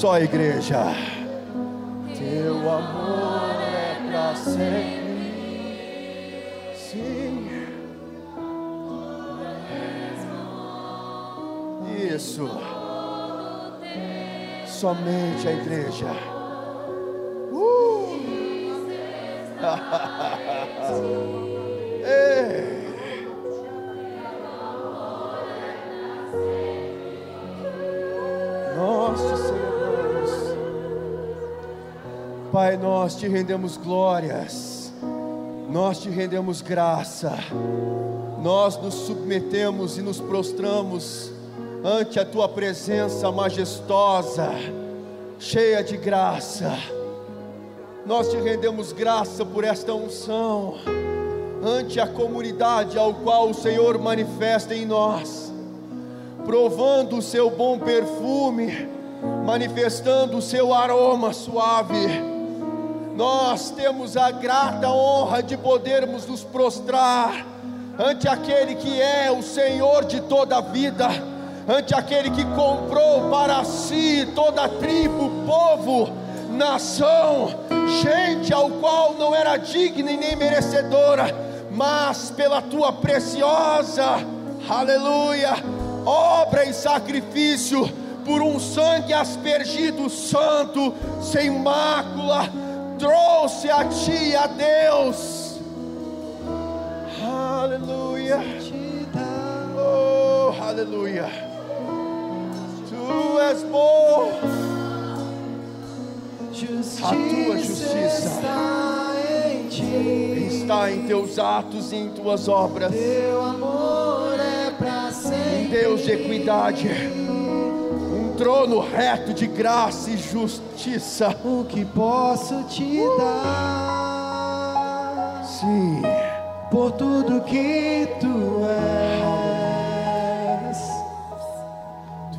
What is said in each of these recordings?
Só a igreja. Teu amor é pra sempre. Sim. Isso. Somente a igreja. Pai, nós te rendemos glórias, nós te rendemos graça, nós nos submetemos e nos prostramos ante a tua presença majestosa, cheia de graça. Nós te rendemos graça por esta unção, ante a comunidade ao qual o Senhor manifesta em nós provando o seu bom perfume, manifestando o seu aroma suave. Nós temos a grata honra de podermos nos prostrar ante aquele que é o Senhor de toda a vida, ante aquele que comprou para si toda a tribo, povo, nação, gente ao qual não era digna e nem merecedora, mas pela tua preciosa, aleluia, obra e sacrifício, por um sangue aspergido santo, sem mácula, trouxe a ti, a Deus. Aleluia. Oh, aleluia. Tu és bom. A tua justiça está em ti. está em teus atos e em tuas obras. Teu amor é pra sempre. Deus de equidade, trono reto de graça e justiça. O que posso te dar Sim, por tudo que tu és?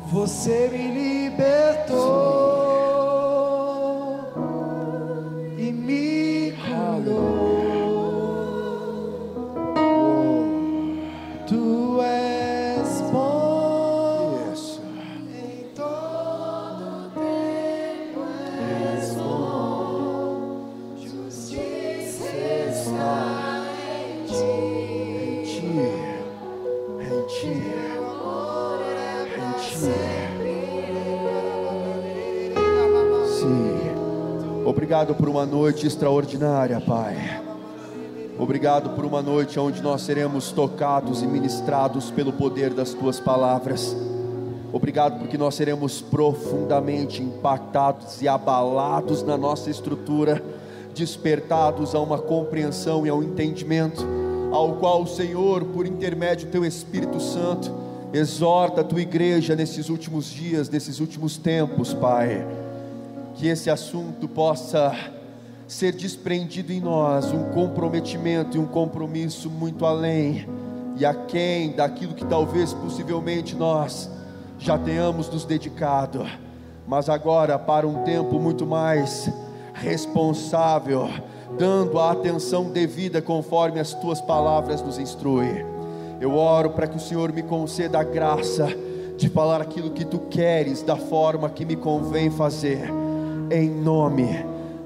Você me libertou e Obrigado por uma noite extraordinária, Pai. Obrigado por uma noite onde nós seremos tocados e ministrados pelo poder das tuas palavras. Obrigado porque nós seremos profundamente impactados e abalados na nossa estrutura, despertados a uma compreensão e ao entendimento, ao qual o Senhor, por intermédio do teu Espírito Santo, exorta a tua igreja nesses últimos dias, nesses últimos tempos, Pai. Que esse assunto possa ser desprendido em nós um comprometimento e um compromisso muito além e aquém daquilo que talvez possivelmente nós já tenhamos nos dedicado, mas agora para um tempo muito mais responsável, dando a atenção devida conforme as tuas palavras nos instruem. Eu oro para que o Senhor me conceda a graça de falar aquilo que tu queres, da forma que me convém fazer, em nome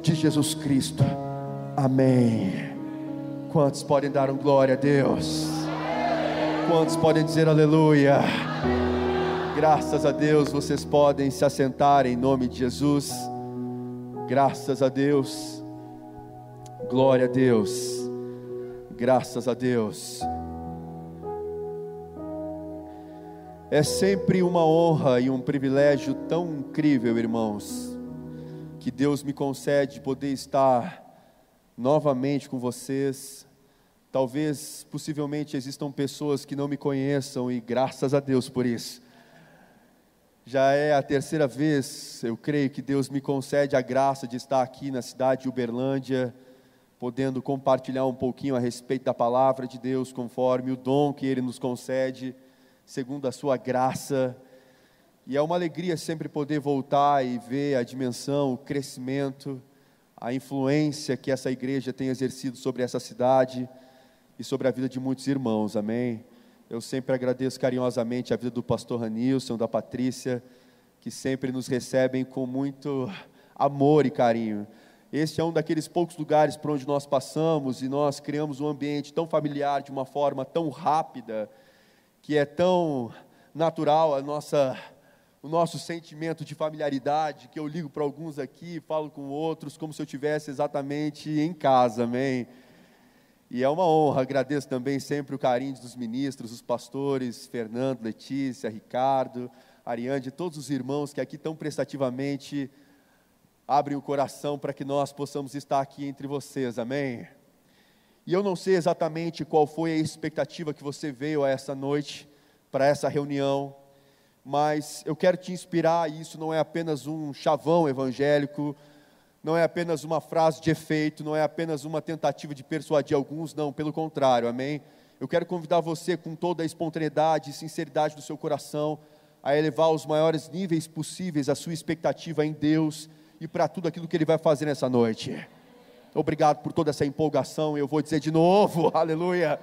de Jesus Cristo. Amém. Quantos podem dar um glória a Deus? Quantos podem dizer aleluia? Graças a Deus, vocês podem se assentar em nome de Jesus. Graças a Deus. Glória a Deus. Graças a Deus. É sempre uma honra e um privilégio tão incrível, irmãos, que Deus me concede poder estar novamente com vocês. Talvez, possivelmente, existam pessoas que não me conheçam e graças a Deus por isso. Já é a terceira vez, eu creio que Deus me concede a graça de estar aqui na cidade de Uberlândia, podendo compartilhar um pouquinho a respeito da palavra de Deus, conforme o dom que Ele nos concede segundo a sua graça. E é uma alegria sempre poder voltar e ver a dimensão, o crescimento, a influência que essa igreja tem exercido sobre essa cidade e sobre a vida de muitos irmãos, amém? Eu sempre agradeço carinhosamente a vida do pastor Ranilson, da Patrícia, que sempre nos recebem com muito amor e carinho. Este é um daqueles poucos lugares por onde nós passamos e nós criamos um ambiente tão familiar, de uma forma tão rápida, que é tão natural a nossa, o nosso sentimento de familiaridade, que eu ligo para alguns aqui, falo com outros, como se eu estivesse exatamente em casa, amém? E é uma honra, agradeço também sempre o carinho dos ministros, os pastores, Fernando, Letícia, Ricardo, Ariane, todos os irmãos que aqui tão prestativamente abrem o coração para que nós possamos estar aqui entre vocês, amém? E eu não sei exatamente qual foi a expectativa que você veio a essa noite, para essa reunião, mas eu quero te inspirar, e isso não é apenas um chavão evangélico, não é apenas uma frase de efeito, não é apenas uma tentativa de persuadir alguns, não, pelo contrário, amém? Eu quero convidar você com toda a espontaneidade e sinceridade do seu coração a elevar os maiores níveis possíveis a sua expectativa em Deus e para tudo aquilo que Ele vai fazer nessa noite. Obrigado por toda essa empolgação. Eu vou dizer de novo, aleluia.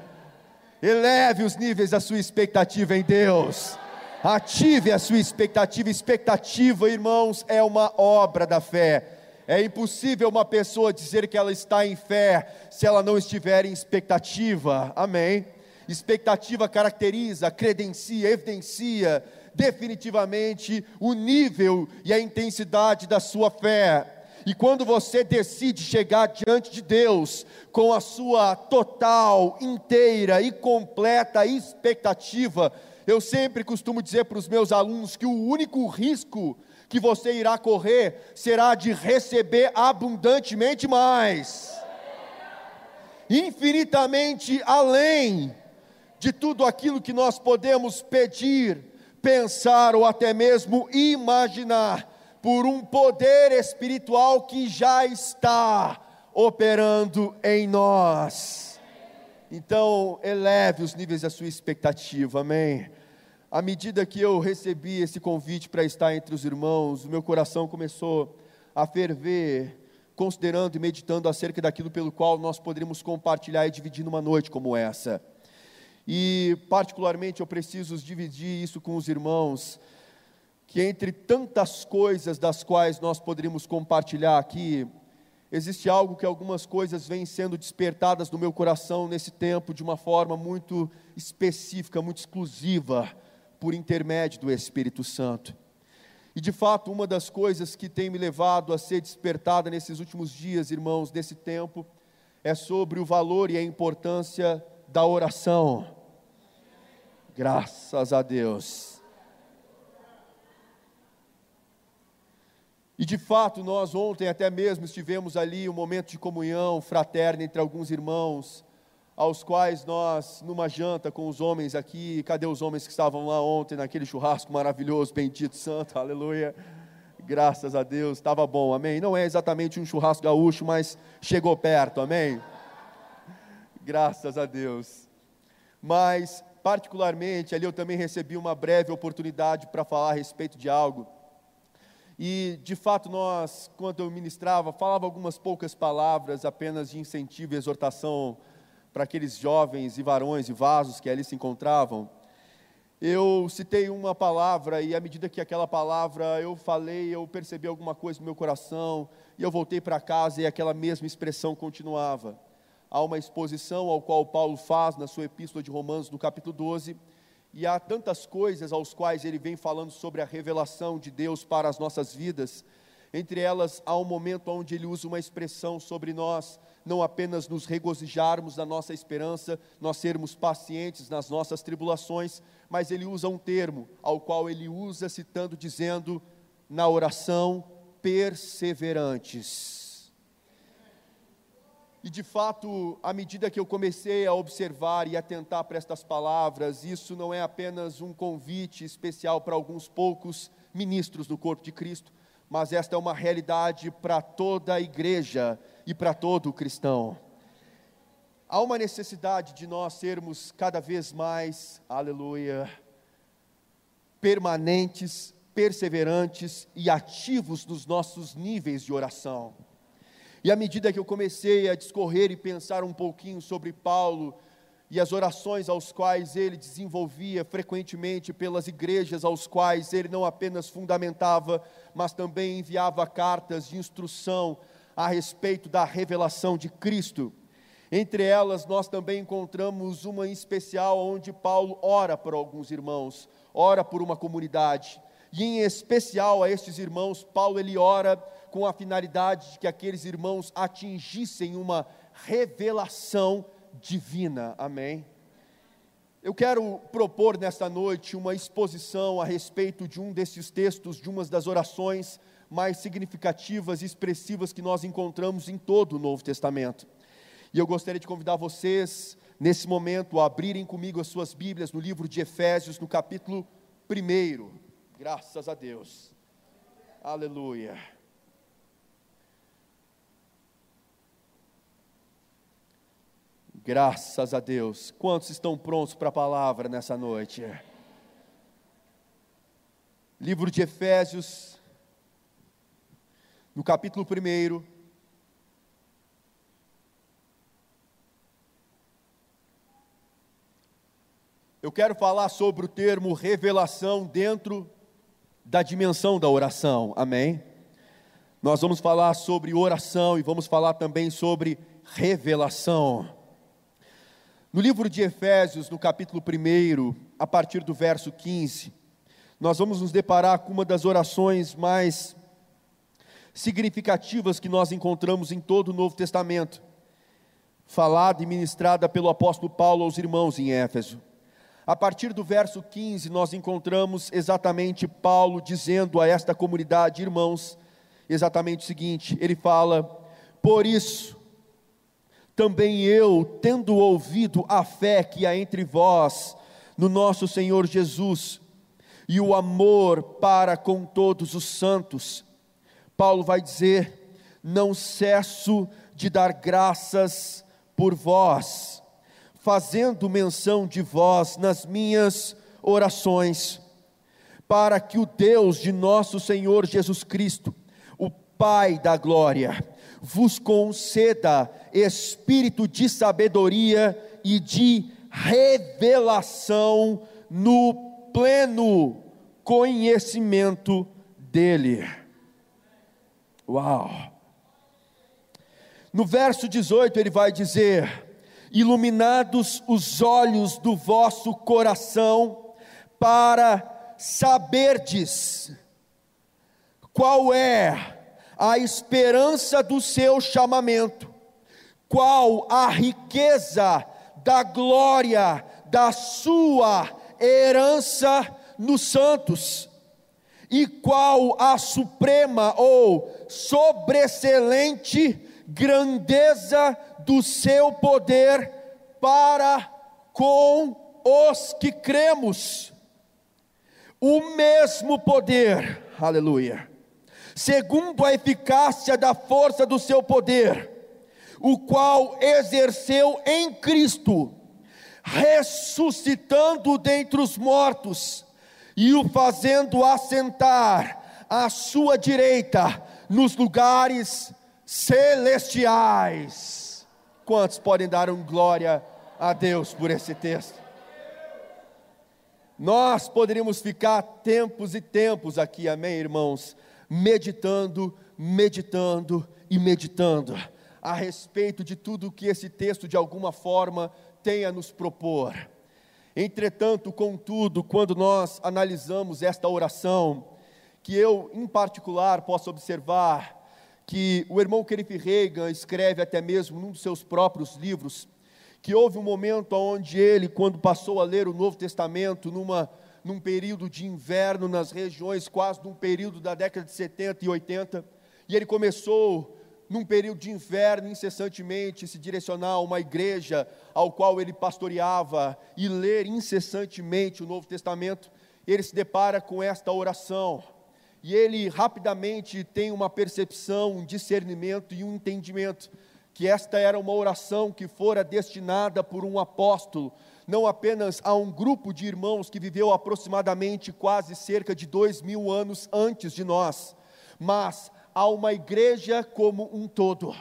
Eleve os níveis da sua expectativa em Deus. Ative a sua expectativa. Expectativa, irmãos, é uma obra da fé. É impossível uma pessoa dizer que ela está em fé se ela não estiver em expectativa. Amém. Expectativa caracteriza, credencia, evidencia definitivamente o nível e a intensidade da sua fé. E quando você decide chegar diante de Deus com a sua total, inteira e completa expectativa, eu sempre costumo dizer para os meus alunos que o único risco que você irá correr será de receber abundantemente mais, infinitamente além de tudo aquilo que nós podemos pedir, pensar ou até mesmo imaginar por um poder espiritual que já está operando em nós. Então, eleve os níveis da sua expectativa, amém. À medida que eu recebi esse convite para estar entre os irmãos, o meu coração começou a ferver, considerando e meditando acerca daquilo pelo qual nós poderíamos compartilhar e dividir numa noite como essa. E, particularmente, eu preciso dividir isso com os irmãos que entre tantas coisas das quais nós poderíamos compartilhar aqui, existe algo que algumas coisas vêm sendo despertadas no meu coração nesse tempo de uma forma muito específica, muito exclusiva, por intermédio do Espírito Santo. E de fato, uma das coisas que tem me levado a ser despertada nesses últimos dias, irmãos, nesse tempo, é sobre o valor e a importância da oração. Graças a Deus. E de fato, nós ontem até mesmo estivemos ali um momento de comunhão fraterna entre alguns irmãos, aos quais nós, numa janta com os homens aqui, cadê os homens que estavam lá ontem naquele churrasco maravilhoso, bendito santo, aleluia. Graças a Deus, estava bom, amém. Não é exatamente um churrasco gaúcho, mas chegou perto, amém. Graças a Deus. Mas particularmente, ali eu também recebi uma breve oportunidade para falar a respeito de algo. E, de fato, nós, quando eu ministrava, falava algumas poucas palavras apenas de incentivo e exortação para aqueles jovens e varões e vasos que ali se encontravam. Eu citei uma palavra e, à medida que aquela palavra eu falei, eu percebi alguma coisa no meu coração, e eu voltei para casa e aquela mesma expressão continuava há uma exposição ao qual Paulo faz na sua epístola de Romanos, no capítulo 12, e há tantas coisas aos quais ele vem falando sobre a revelação de Deus para as nossas vidas. Entre elas, há um momento onde ele usa uma expressão sobre nós, não apenas nos regozijarmos da nossa esperança, nós sermos pacientes nas nossas tribulações, mas ele usa um termo, ao qual ele usa citando, dizendo, na oração, perseverantes. E de fato, à medida que eu comecei a observar e atentar para estas palavras, isso não é apenas um convite especial para alguns poucos ministros do corpo de Cristo, mas esta é uma realidade para toda a igreja e para todo o cristão. Há uma necessidade de nós sermos cada vez mais, aleluia, permanentes, perseverantes e ativos nos nossos níveis de oração. E à medida que eu comecei a discorrer e pensar um pouquinho sobre Paulo e as orações aos quais ele desenvolvia frequentemente pelas igrejas aos quais ele não apenas fundamentava, mas também enviava cartas de instrução a respeito da revelação de Cristo. Entre elas, nós também encontramos uma em especial onde Paulo ora por alguns irmãos, ora por uma comunidade. E em especial a estes irmãos, Paulo ele ora com a finalidade de que aqueles irmãos atingissem uma revelação divina. Amém. Eu quero propor nesta noite uma exposição a respeito de um desses textos, de umas das orações mais significativas e expressivas que nós encontramos em todo o Novo Testamento. E eu gostaria de convidar vocês, nesse momento, a abrirem comigo as suas Bíblias no livro de Efésios, no capítulo 1. Graças a Deus. Aleluia. Graças a Deus. Quantos estão prontos para a palavra nessa noite? Livro de Efésios, no capítulo 1. Eu quero falar sobre o termo revelação dentro da dimensão da oração, amém? Nós vamos falar sobre oração e vamos falar também sobre revelação. No livro de Efésios, no capítulo 1, a partir do verso 15, nós vamos nos deparar com uma das orações mais significativas que nós encontramos em todo o Novo Testamento, falada e ministrada pelo apóstolo Paulo aos irmãos em Éfeso. A partir do verso 15, nós encontramos exatamente Paulo dizendo a esta comunidade, irmãos, exatamente o seguinte: ele fala, por isso, também eu, tendo ouvido a fé que há entre vós, no nosso Senhor Jesus, e o amor para com todos os santos, Paulo vai dizer: não cesso de dar graças por vós, fazendo menção de vós nas minhas orações, para que o Deus de nosso Senhor Jesus Cristo, o Pai da glória, vos conceda espírito de sabedoria e de revelação no pleno conhecimento dEle. Uau! No verso 18 ele vai dizer: Iluminados os olhos do vosso coração, para saberdes qual é a esperança do seu chamamento, qual a riqueza da glória da sua herança nos santos, e qual a suprema ou sobreexcelente grandeza do seu poder para com os que cremos. O mesmo poder, aleluia segundo a eficácia da força do seu poder, o qual exerceu em Cristo, ressuscitando dentre os mortos e o fazendo assentar à sua direita nos lugares celestiais. Quantos podem dar um glória a Deus por esse texto? Nós poderíamos ficar tempos e tempos aqui, amém, irmãos, meditando, meditando e meditando a respeito de tudo que esse texto de alguma forma tem a nos propor. Entretanto, contudo, quando nós analisamos esta oração, que eu em particular posso observar que o irmão Kenneth Reagan escreve até mesmo num dos seus próprios livros, que houve um momento onde ele, quando passou a ler o Novo Testamento, numa, num período de inverno nas regiões, quase num período da década de 70 e 80, e ele começou num período de inverno, incessantemente se direcionar a uma igreja ao qual ele pastoreava e ler incessantemente o Novo Testamento, ele se depara com esta oração. E ele rapidamente tem uma percepção, um discernimento e um entendimento que esta era uma oração que fora destinada por um apóstolo, não apenas a um grupo de irmãos que viveu aproximadamente quase cerca de dois mil anos antes de nós, mas a uma igreja como um todo.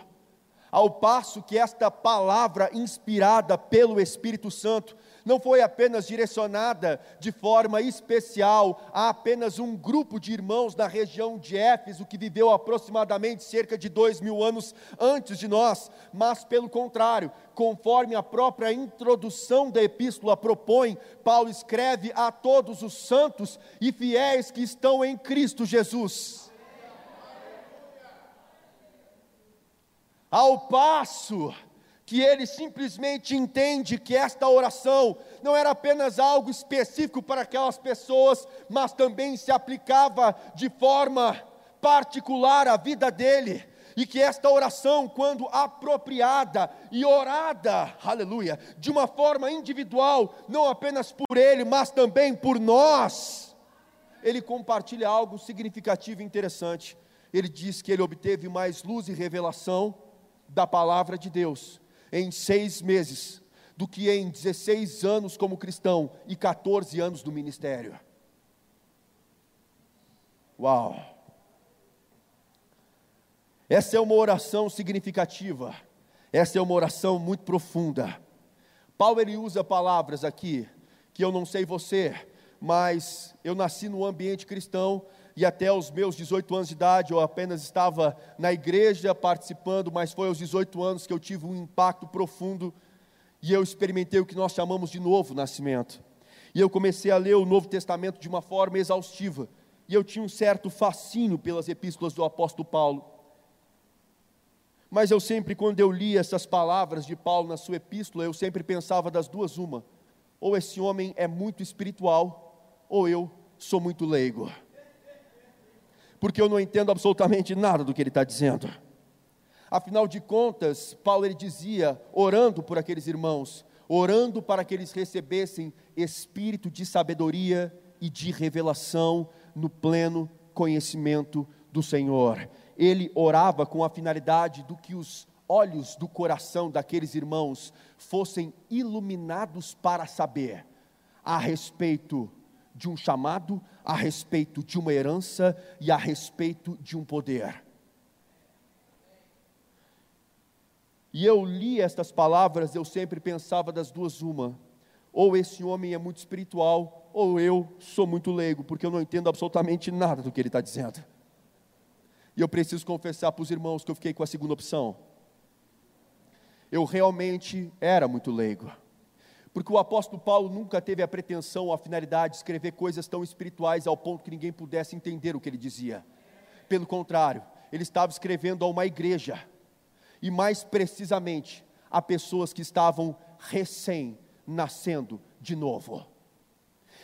Ao passo que esta palavra inspirada pelo Espírito Santo não foi apenas direcionada de forma especial a apenas um grupo de irmãos da região de Éfeso, que viveu aproximadamente cerca de dois mil anos antes de nós, mas pelo contrário, conforme a própria introdução da epístola propõe, Paulo escreve a todos os santos e fiéis que estão em Cristo Jesus. Ao passo que ele simplesmente entende que esta oração não era apenas algo específico para aquelas pessoas, mas também se aplicava de forma particular à vida dele. E que esta oração, quando apropriada e orada, aleluia, de uma forma individual, não apenas por ele, mas também por nós, ele compartilha algo significativo e interessante. Ele diz que ele obteve mais luz e revelação da palavra de Deus em seis meses do que em 16 anos como cristão e 14 anos do ministério. Uau! Essa é uma oração significativa, essa é uma oração muito profunda. Paulo ele usa palavras aqui que eu não sei você, mas eu nasci no ambiente cristão e até os meus 18 anos de idade eu apenas estava na igreja participando, mas foi aos 18 anos que eu tive um impacto profundo e eu experimentei o que nós chamamos de novo nascimento. E eu comecei a ler o Novo Testamento de uma forma exaustiva, e eu tinha um certo fascínio pelas epístolas do apóstolo Paulo. Mas eu sempre, quando eu li essas palavras de Paulo na sua epístola, eu sempre pensava das duas uma: ou esse homem é muito espiritual, ou eu sou muito leigo porque eu não entendo absolutamente nada do que ele está dizendo. Afinal de contas, Paulo ele dizia, orando por aqueles irmãos, orando para que eles recebessem espírito de sabedoria e de revelação no pleno conhecimento do Senhor. Ele orava com a finalidade do que os olhos do coração daqueles irmãos fossem iluminados para saber a respeito de um chamado, a respeito de uma herança e a respeito de um poder. E eu li estas palavras, eu sempre pensava das duas uma. Ou esse homem é muito espiritual, ou eu sou muito leigo, porque eu não entendo absolutamente nada do que ele está dizendo. E eu preciso confessar para os irmãos que eu fiquei com a segunda opção. Eu realmente era muito leigo. Porque o apóstolo Paulo nunca teve a pretensão ou a finalidade de escrever coisas tão espirituais ao ponto que ninguém pudesse entender o que ele dizia. Pelo contrário, ele estava escrevendo a uma igreja, e mais precisamente a pessoas que estavam recém-nascendo de novo.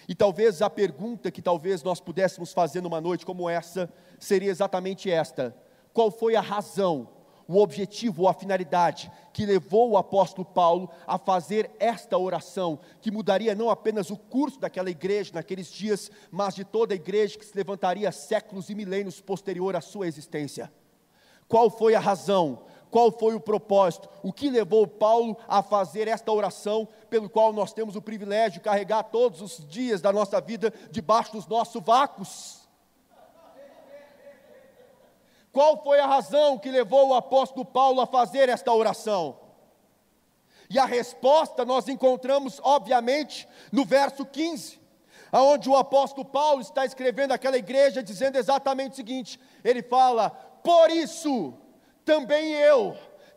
E talvez a pergunta que talvez nós pudéssemos fazer numa noite como essa seria exatamente esta: qual foi a razão o objetivo ou a finalidade que levou o apóstolo Paulo a fazer esta oração, que mudaria não apenas o curso daquela igreja naqueles dias, mas de toda a igreja que se levantaria séculos e milênios posterior à sua existência. Qual foi a razão? Qual foi o propósito? O que levou Paulo a fazer esta oração, pelo qual nós temos o privilégio de carregar todos os dias da nossa vida debaixo dos nossos vácuos? Qual foi a razão que levou o apóstolo Paulo a fazer esta oração? E a resposta nós encontramos, obviamente, no verso 15, aonde o apóstolo Paulo está escrevendo aquela igreja dizendo exatamente o seguinte: ele fala, por isso também eu,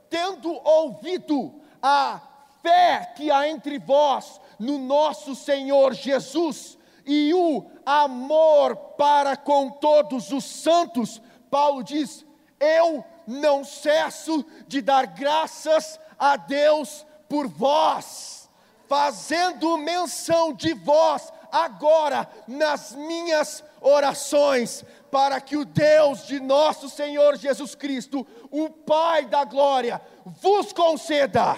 tendo ouvido a fé que há entre vós no nosso Senhor Jesus e o amor para com todos os santos, Paulo diz: Eu não cesso de dar graças a Deus por vós, fazendo menção de vós agora nas minhas orações, para que o Deus de nosso Senhor Jesus Cristo, o Pai da glória, vos conceda.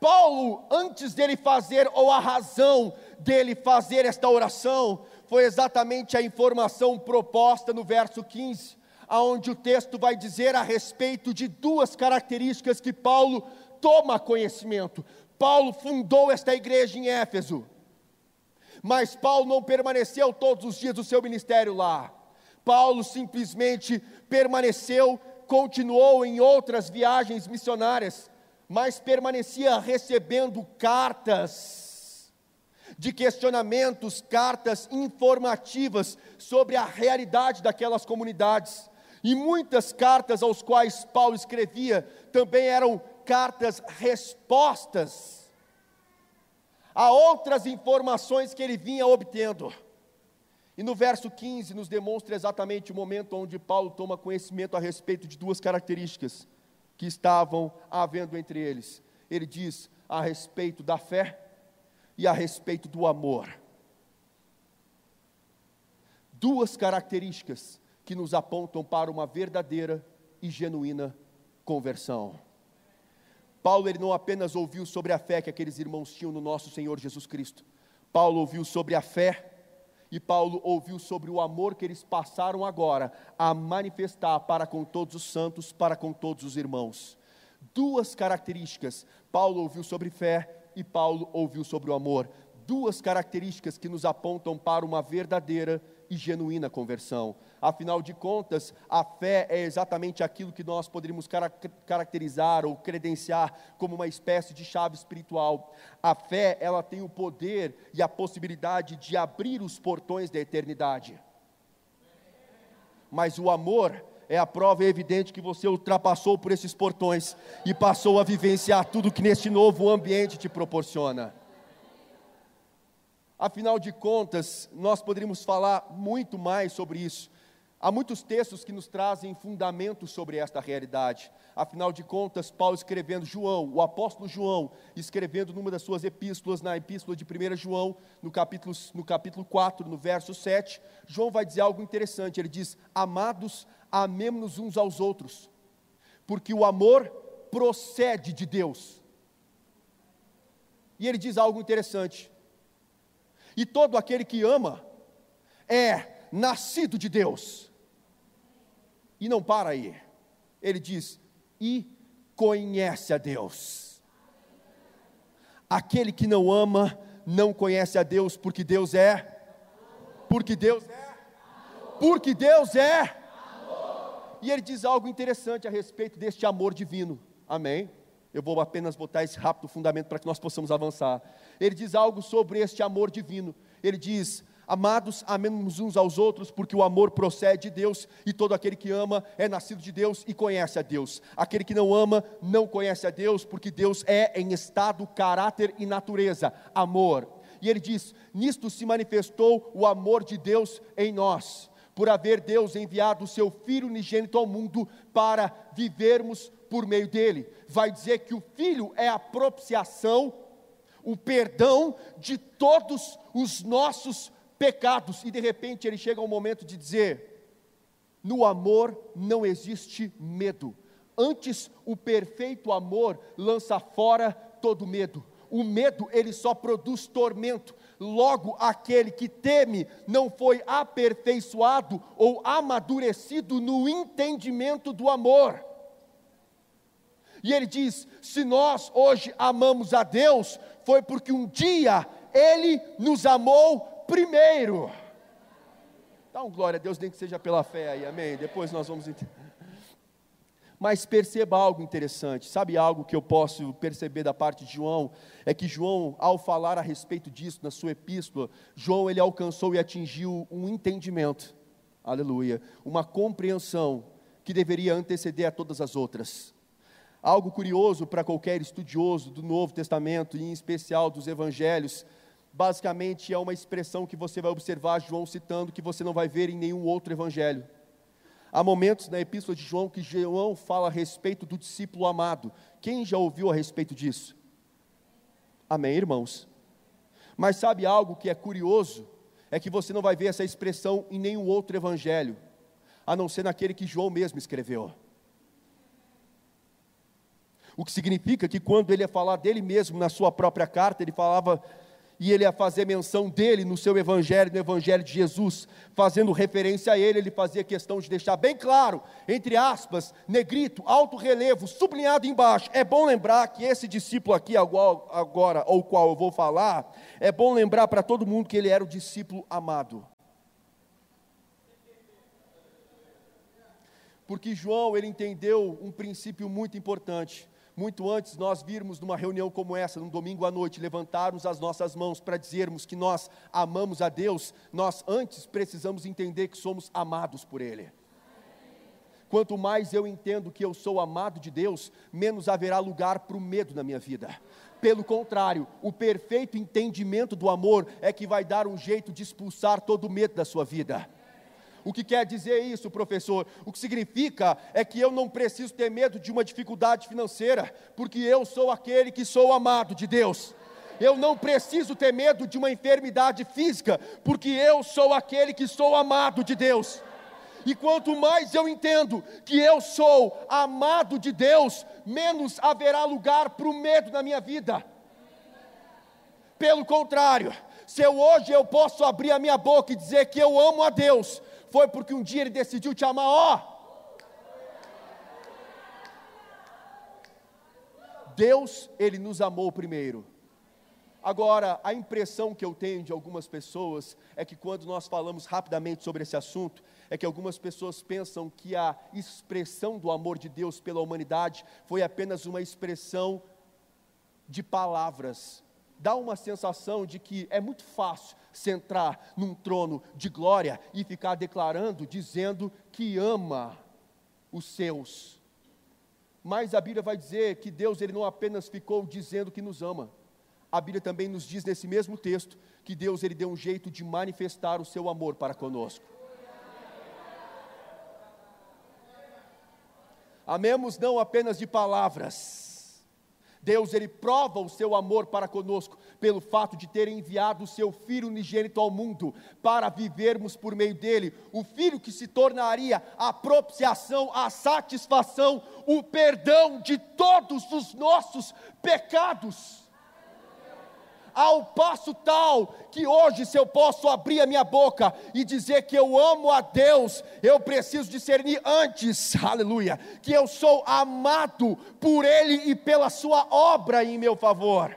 Paulo, antes dele fazer, ou a razão dele fazer esta oração, foi exatamente a informação proposta no verso 15, aonde o texto vai dizer a respeito de duas características que Paulo toma conhecimento. Paulo fundou esta igreja em Éfeso, mas Paulo não permaneceu todos os dias do seu ministério lá. Paulo simplesmente permaneceu, continuou em outras viagens missionárias, mas permanecia recebendo cartas de questionamentos, cartas informativas sobre a realidade daquelas comunidades. E muitas cartas aos quais Paulo escrevia também eram cartas respostas a outras informações que ele vinha obtendo. E no verso 15 nos demonstra exatamente o momento onde Paulo toma conhecimento a respeito de duas características que estavam havendo entre eles. Ele diz a respeito da fé e a respeito do amor. Duas características que nos apontam para uma verdadeira e genuína conversão. Paulo ele não apenas ouviu sobre a fé que aqueles irmãos tinham no nosso Senhor Jesus Cristo. Paulo ouviu sobre a fé e Paulo ouviu sobre o amor que eles passaram agora a manifestar para com todos os santos, para com todos os irmãos. Duas características. Paulo ouviu sobre fé e Paulo ouviu sobre o amor. Duas características que nos apontam para uma verdadeira e genuína conversão. Afinal de contas, a fé é exatamente aquilo que nós poderíamos caracterizar ou credenciar como uma espécie de chave espiritual. A fé, ela tem o poder e a possibilidade de abrir os portões da eternidade. Mas o amor é a prova evidente que você ultrapassou por esses portões e passou a vivenciar tudo que neste novo ambiente te proporciona. Afinal de contas, nós poderíamos falar muito mais sobre isso. Há muitos textos que nos trazem fundamentos sobre esta realidade. Afinal de contas, Paulo escrevendo, João, o apóstolo João, escrevendo numa das suas epístolas, na epístola de 1 João, no capítulo, no capítulo 4, no verso 7, João vai dizer algo interessante. Ele diz: Amados, amemos-nos uns aos outros, porque o amor procede de Deus. E ele diz algo interessante: e todo aquele que ama é nascido de Deus. E não para aí. Ele diz: e conhece a Deus. Aquele que não ama não conhece a Deus, porque Deus é porque Deus é porque Deus é e ele diz algo interessante a respeito deste amor divino. Amém? Eu vou apenas botar esse rápido fundamento para que nós possamos avançar. Ele diz algo sobre este amor divino. Ele diz: Amados, amemos uns aos outros, porque o amor procede de Deus, e todo aquele que ama é nascido de Deus e conhece a Deus. Aquele que não ama não conhece a Deus, porque Deus é em estado, caráter e natureza, amor. E ele diz: Nisto se manifestou o amor de Deus em nós, por haver Deus enviado o seu Filho unigênito ao mundo para vivermos por meio dele. Vai dizer que o Filho é a propiciação, o perdão de todos os nossos pecados. E de repente ele chega ao momento de dizer: no amor não existe medo. Antes, o perfeito amor lança fora todo medo. O medo, ele só produz tormento. Logo, aquele que teme não foi aperfeiçoado ou amadurecido no entendimento do amor. E ele diz: se nós hoje amamos a Deus, foi porque um dia Ele nos amou primeiro. Dá um glória a Deus, nem que seja pela fé aí, amém? Depois nós vamos entender. Mas perceba algo interessante, sabe algo que eu posso perceber da parte de João? É que João, ao falar a respeito disso na sua epístola, João ele alcançou e atingiu um entendimento, aleluia, uma compreensão que deveria anteceder a todas as outras. Algo curioso para qualquer estudioso do Novo Testamento, e em especial dos Evangelhos, basicamente é uma expressão que você vai observar João citando que você não vai ver em nenhum outro evangelho. Há momentos na epístola de João que João fala a respeito do discípulo amado. Quem já ouviu a respeito disso? Amém, irmãos? Mas sabe algo que é curioso? É que você não vai ver essa expressão em nenhum outro evangelho, a não ser naquele que João mesmo escreveu. O que significa que quando ele ia falar dele mesmo na sua própria carta, ele falava e ele ia fazer menção dele no seu evangelho, no evangelho de Jesus, fazendo referência a ele, ele fazia questão de deixar bem claro, entre aspas, negrito, alto relevo, sublinhado embaixo. É bom lembrar que esse discípulo aqui agora, ou qual eu vou falar, é bom lembrar para todo mundo que ele era o discípulo amado. Porque João, ele entendeu um princípio muito importante muito antes nós virmos numa reunião como essa, num domingo à noite, levantarmos as nossas mãos para dizermos que nós amamos a Deus, nós antes precisamos entender que somos amados por Ele. Quanto mais eu entendo que eu sou amado de Deus, menos haverá lugar para o medo na minha vida. Pelo contrário, o perfeito entendimento do amor é que vai dar um jeito de expulsar todo o medo da sua vida. O que quer dizer isso, professor? O que significa é que eu não preciso ter medo de uma dificuldade financeira, porque eu sou aquele que sou amado de Deus. Eu não preciso ter medo de uma enfermidade física, porque eu sou aquele que sou amado de Deus. E quanto mais eu entendo que eu sou amado de Deus, menos haverá lugar para o medo na minha vida. Pelo contrário, se eu hoje eu posso abrir a minha boca e dizer que eu amo a Deus, foi porque um dia ele decidiu te amar, ó. Deus, ele nos amou primeiro. Agora, a impressão que eu tenho de algumas pessoas é que quando nós falamos rapidamente sobre esse assunto, é que algumas pessoas pensam que a expressão do amor de Deus pela humanidade foi apenas uma expressão de palavras. Dá uma sensação de que é muito fácil sentar num trono de glória e ficar declarando, dizendo que ama os seus. Mas a Bíblia vai dizer que Deus ele não apenas ficou dizendo que nos ama. A Bíblia também nos diz nesse mesmo texto que Deus ele deu um jeito de manifestar o seu amor para conosco. Amemos não apenas de palavras, Deus ele prova o seu amor para conosco pelo fato de ter enviado o seu filho unigênito ao mundo para vivermos por meio dele, o filho que se tornaria a propiciação, a satisfação, o perdão de todos os nossos pecados ao passo tal que hoje, se eu posso abrir a minha boca e dizer que eu amo a Deus, eu preciso discernir antes, aleluia, que eu sou amado por Ele e pela Sua obra em meu favor.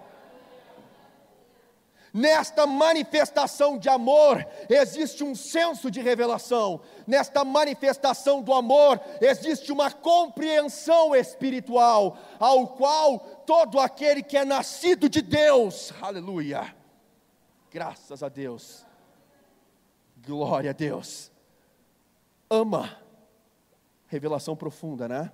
Nesta manifestação de amor existe um senso de revelação, nesta manifestação do amor existe uma compreensão espiritual, ao qual todo aquele que é nascido de Deus, aleluia, graças a Deus, glória a Deus, ama, revelação profunda, né?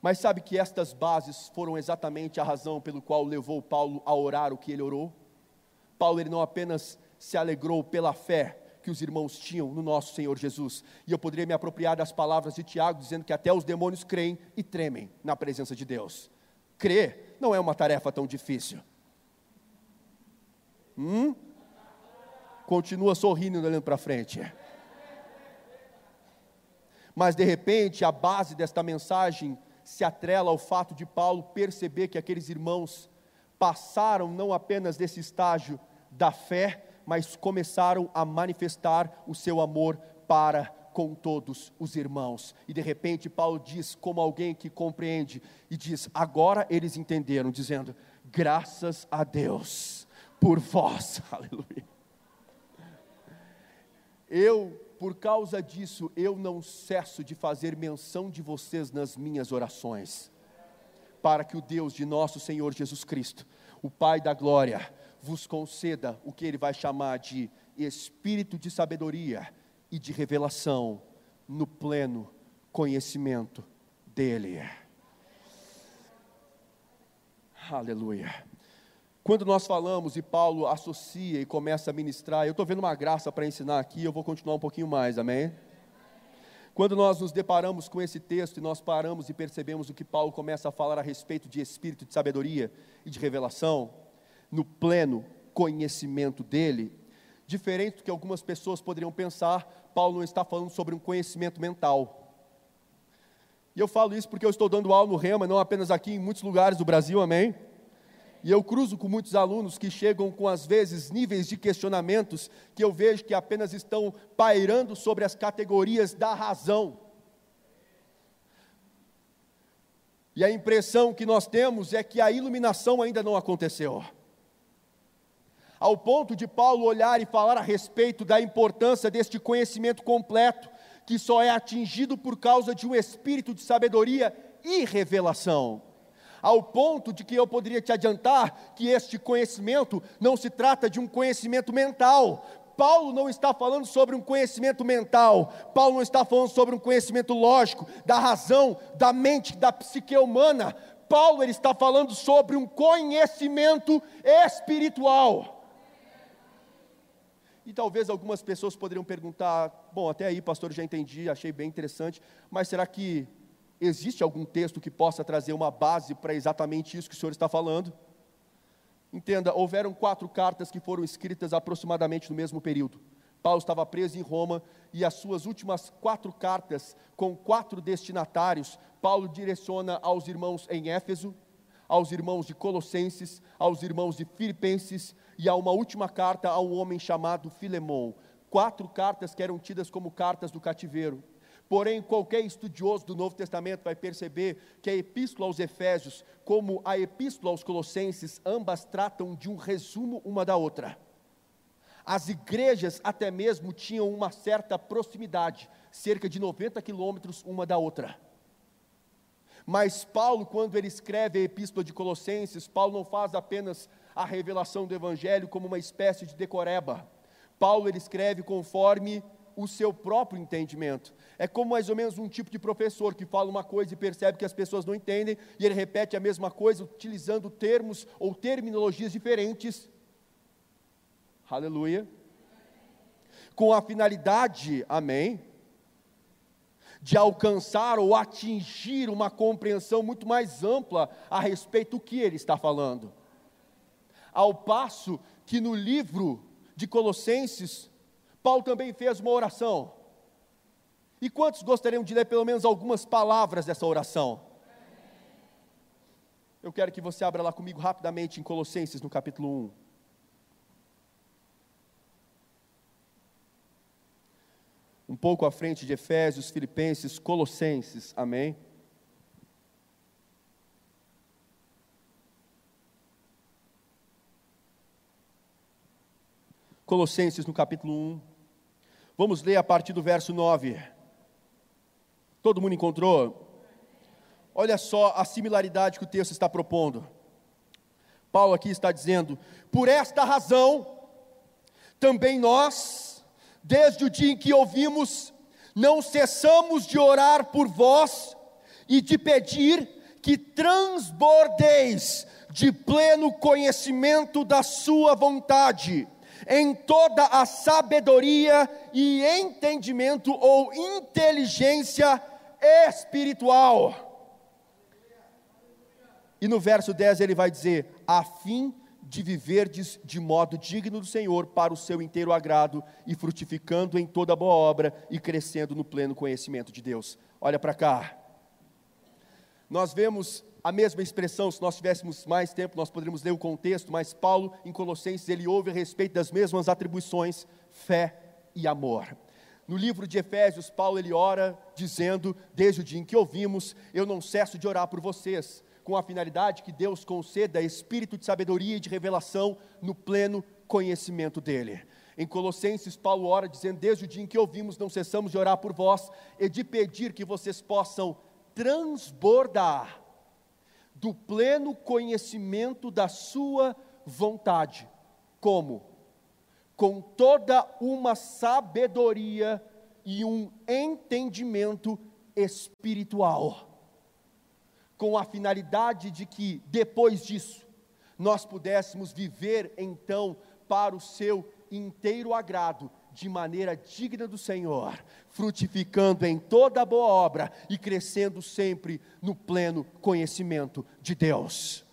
Mas sabe que estas bases foram exatamente a razão pelo qual levou Paulo a orar o que ele orou? Paulo ele não apenas se alegrou pela fé que os irmãos tinham no nosso Senhor Jesus. E eu poderia me apropriar das palavras de Tiago dizendo que até os demônios creem e tremem na presença de Deus. Crer não é uma tarefa tão difícil. Hum? Continua sorrindo e olhando para frente. Mas de repente, a base desta mensagem se atrela ao fato de Paulo perceber que aqueles irmãos passaram não apenas desse estágio da fé, mas começaram a manifestar o seu amor para com todos os irmãos. E de repente Paulo diz, como alguém que compreende, e diz: agora eles entenderam, dizendo: graças a Deus por vós, aleluia. Eu, por causa disso, eu não cesso de fazer menção de vocês nas minhas orações, para que o Deus de nosso Senhor Jesus Cristo, o Pai da glória, vos conceda o que ele vai chamar de espírito de sabedoria e de revelação no pleno conhecimento dele. Aleluia. Quando nós falamos e Paulo associa e começa a ministrar, eu estou vendo uma graça para ensinar aqui, eu vou continuar um pouquinho mais, amém? Quando nós nos deparamos com esse texto e nós paramos e percebemos o que Paulo começa a falar a respeito de espírito de sabedoria e de revelação, no pleno conhecimento dele, diferente do que algumas pessoas poderiam pensar, Paulo não está falando sobre um conhecimento mental. E eu falo isso porque eu estou dando aula no Rema, não apenas aqui, em muitos lugares do Brasil, amém? E eu cruzo com muitos alunos que chegam com, às vezes, níveis de questionamentos que eu vejo que apenas estão pairando sobre as categorias da razão. E a impressão que nós temos é que a iluminação ainda não aconteceu. Ao ponto de Paulo olhar e falar a respeito da importância deste conhecimento completo, que só é atingido por causa de um espírito de sabedoria e revelação ao ponto de que eu poderia te adiantar que este conhecimento não se trata de um conhecimento mental. Paulo não está falando sobre um conhecimento mental, Paulo não está falando sobre um conhecimento lógico, da razão, da mente, da psique humana. Paulo ele está falando sobre um conhecimento espiritual. E talvez algumas pessoas poderiam perguntar: bom, até aí, pastor, já entendi, achei bem interessante, mas será que Existe algum texto que possa trazer uma base para exatamente isso que o senhor está falando? Entenda, houveram quatro cartas que foram escritas aproximadamente no mesmo período. Paulo estava preso em Roma e as suas últimas quatro cartas, com quatro destinatários, Paulo direciona aos irmãos em Éfeso, aos irmãos de Colossenses, aos irmãos de Filipenses e a uma última carta a um homem chamado Filemão. Quatro cartas que eram tidas como cartas do cativeiro. Porém, qualquer estudioso do Novo Testamento vai perceber que a Epístola aos Efésios, como a Epístola aos Colossenses, ambas tratam de um resumo uma da outra. As igrejas até mesmo tinham uma certa proximidade, cerca de 90 quilômetros uma da outra. Mas Paulo, quando ele escreve a Epístola de Colossenses, Paulo não faz apenas a revelação do Evangelho como uma espécie de decoreba. Paulo ele escreve conforme o seu próprio entendimento. É como mais ou menos um tipo de professor que fala uma coisa e percebe que as pessoas não entendem, e ele repete a mesma coisa utilizando termos ou terminologias diferentes. Aleluia. Com a finalidade, amém, de alcançar ou atingir uma compreensão muito mais ampla a respeito do que ele está falando. Ao passo que no livro de Colossenses, Paulo também fez uma oração. E quantos gostariam de ler pelo menos algumas palavras dessa oração? Eu quero que você abra lá comigo rapidamente em Colossenses, no capítulo 1. Um pouco à frente de Efésios, Filipenses, Colossenses, amém? Colossenses, no capítulo 1. Vamos ler a partir do verso 9. Todo mundo encontrou? Olha só a similaridade que o texto está propondo. Paulo aqui está dizendo: Por esta razão, também nós, desde o dia em que ouvimos, não cessamos de orar por vós e de pedir que transbordeis de pleno conhecimento da Sua vontade em toda a sabedoria e entendimento ou inteligência espiritual. E no verso 10 ele vai dizer: a fim de viverdes de modo digno do Senhor para o seu inteiro agrado e frutificando em toda boa obra e crescendo no pleno conhecimento de Deus. Olha para cá. Nós vemos a mesma expressão, se nós tivéssemos mais tempo, nós poderíamos ler o contexto, mas Paulo, em Colossenses, ele ouve a respeito das mesmas atribuições, fé e amor. No livro de Efésios, Paulo ele ora dizendo: Desde o dia em que ouvimos, eu não cesso de orar por vocês, com a finalidade que Deus conceda espírito de sabedoria e de revelação no pleno conhecimento dele. Em Colossenses, Paulo ora dizendo: Desde o dia em que ouvimos, não cessamos de orar por vós e de pedir que vocês possam transbordar do pleno conhecimento da Sua vontade. Como? Com toda uma sabedoria e um entendimento espiritual. Com a finalidade de que, depois disso, nós pudéssemos viver então para o Seu inteiro agrado de maneira digna do Senhor, frutificando em toda boa obra e crescendo sempre no pleno conhecimento de Deus.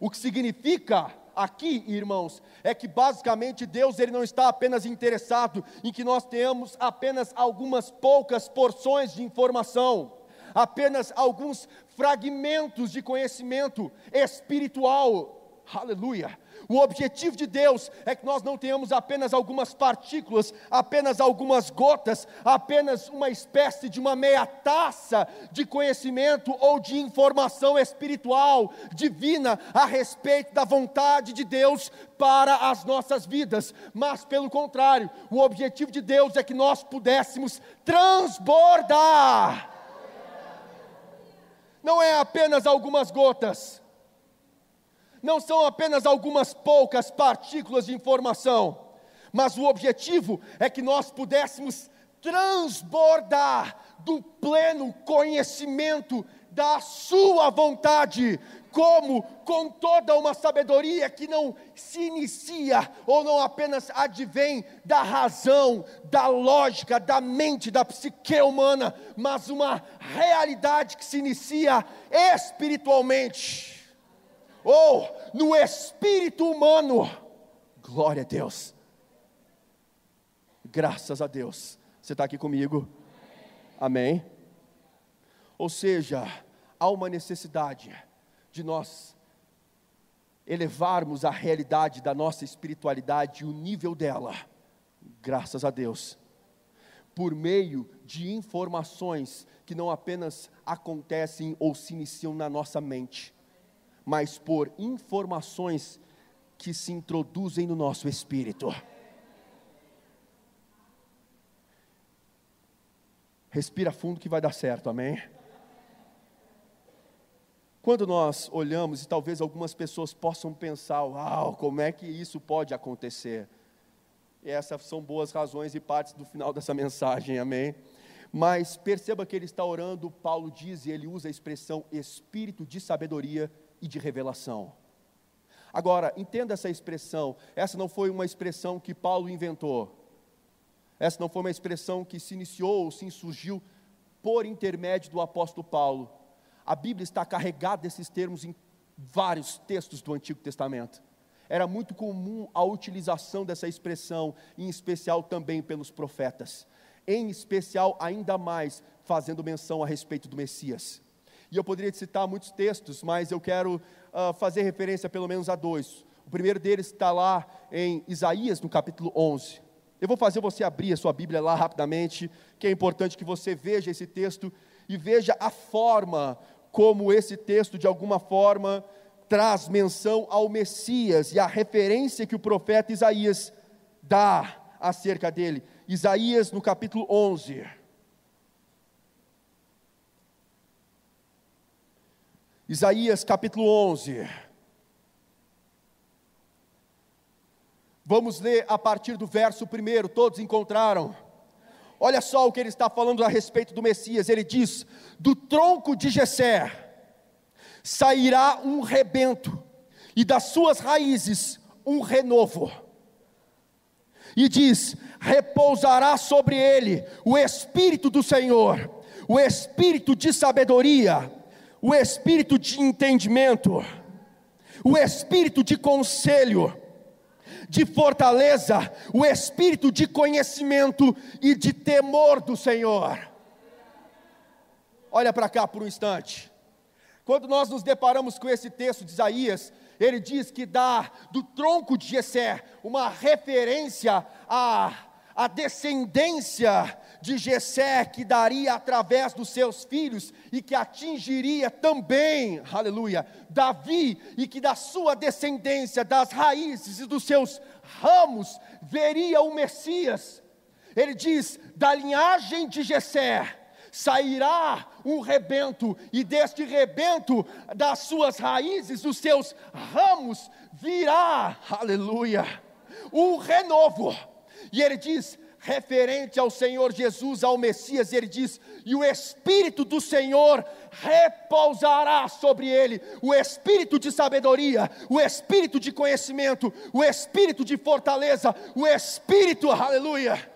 O que significa aqui, irmãos, é que basicamente Deus ele não está apenas interessado em que nós tenhamos apenas algumas poucas porções de informação, apenas alguns fragmentos de conhecimento espiritual. Aleluia o objetivo de Deus é que nós não tenhamos apenas algumas partículas, apenas algumas gotas, apenas uma espécie de uma meia taça de conhecimento ou de informação espiritual, divina, a respeito da vontade de Deus para as nossas vidas, mas pelo contrário, o objetivo de Deus é que nós pudéssemos transbordar. Não é apenas algumas gotas, não são apenas algumas poucas partículas de informação, mas o objetivo é que nós pudéssemos transbordar do pleno conhecimento da Sua vontade, como com toda uma sabedoria que não se inicia ou não apenas advém da razão, da lógica, da mente, da psique humana, mas uma realidade que se inicia espiritualmente ou no espírito humano. Glória a Deus. Graças a Deus. Você está aqui comigo? Amém? Ou seja, há uma necessidade de nós elevarmos a realidade da nossa espiritualidade, o nível dela, graças a Deus, por meio de informações que não apenas acontecem ou se iniciam na nossa mente, mas por informações que se introduzem no nosso espírito. Respira fundo que vai dar certo, amém? Quando nós olhamos, e talvez algumas pessoas possam pensar, uau, como é que isso pode acontecer? E essas são boas razões e partes do final dessa mensagem, amém? Mas perceba que ele está orando, Paulo diz, e ele usa a expressão espírito de sabedoria e de revelação. Agora, entenda essa expressão, essa não foi uma expressão que Paulo inventou, essa não foi uma expressão que se iniciou ou se insurgiu por intermédio do apóstolo Paulo. A Bíblia está carregada desses termos em vários textos do Antigo Testamento. Era muito comum a utilização dessa expressão, em especial também pelos profetas, em especial ainda mais fazendo menção a respeito do Messias. E eu poderia citar muitos textos, mas eu quero uh, fazer referência pelo menos a dois. O primeiro deles está lá em Isaías, no capítulo 11. Eu vou fazer você abrir a sua Bíblia lá rapidamente, que é importante que você veja esse texto e veja a forma como esse texto, de alguma forma, traz menção ao Messias e a referência que o profeta Isaías dá acerca dele. Isaías, no capítulo 11. Isaías capítulo 11. Vamos ler a partir do verso primeiro, todos encontraram. Olha só o que ele está falando a respeito do Messias. Ele diz: Do tronco de Jessé sairá um rebento, e das suas raízes um renovo. E diz: repousará sobre ele o espírito do Senhor, o espírito de sabedoria o espírito de entendimento, o espírito de conselho, de fortaleza, o espírito de conhecimento e de temor do Senhor. Olha para cá por um instante. Quando nós nos deparamos com esse texto de Isaías, ele diz que dá do tronco de Jessé uma referência à, à descendência de Jessé que daria através dos seus filhos e que atingiria também, aleluia, Davi e que da sua descendência, das raízes e dos seus ramos veria o Messias. Ele diz: da linhagem de Jessé sairá um rebento, e deste rebento, das suas raízes, dos seus ramos, virá, aleluia, um renovo. E ele diz: referente ao Senhor Jesus, ao Messias, ele diz: e o Espírito do Senhor repousará sobre ele, o Espírito de sabedoria, o Espírito de conhecimento, o Espírito de fortaleza, o Espírito, aleluia.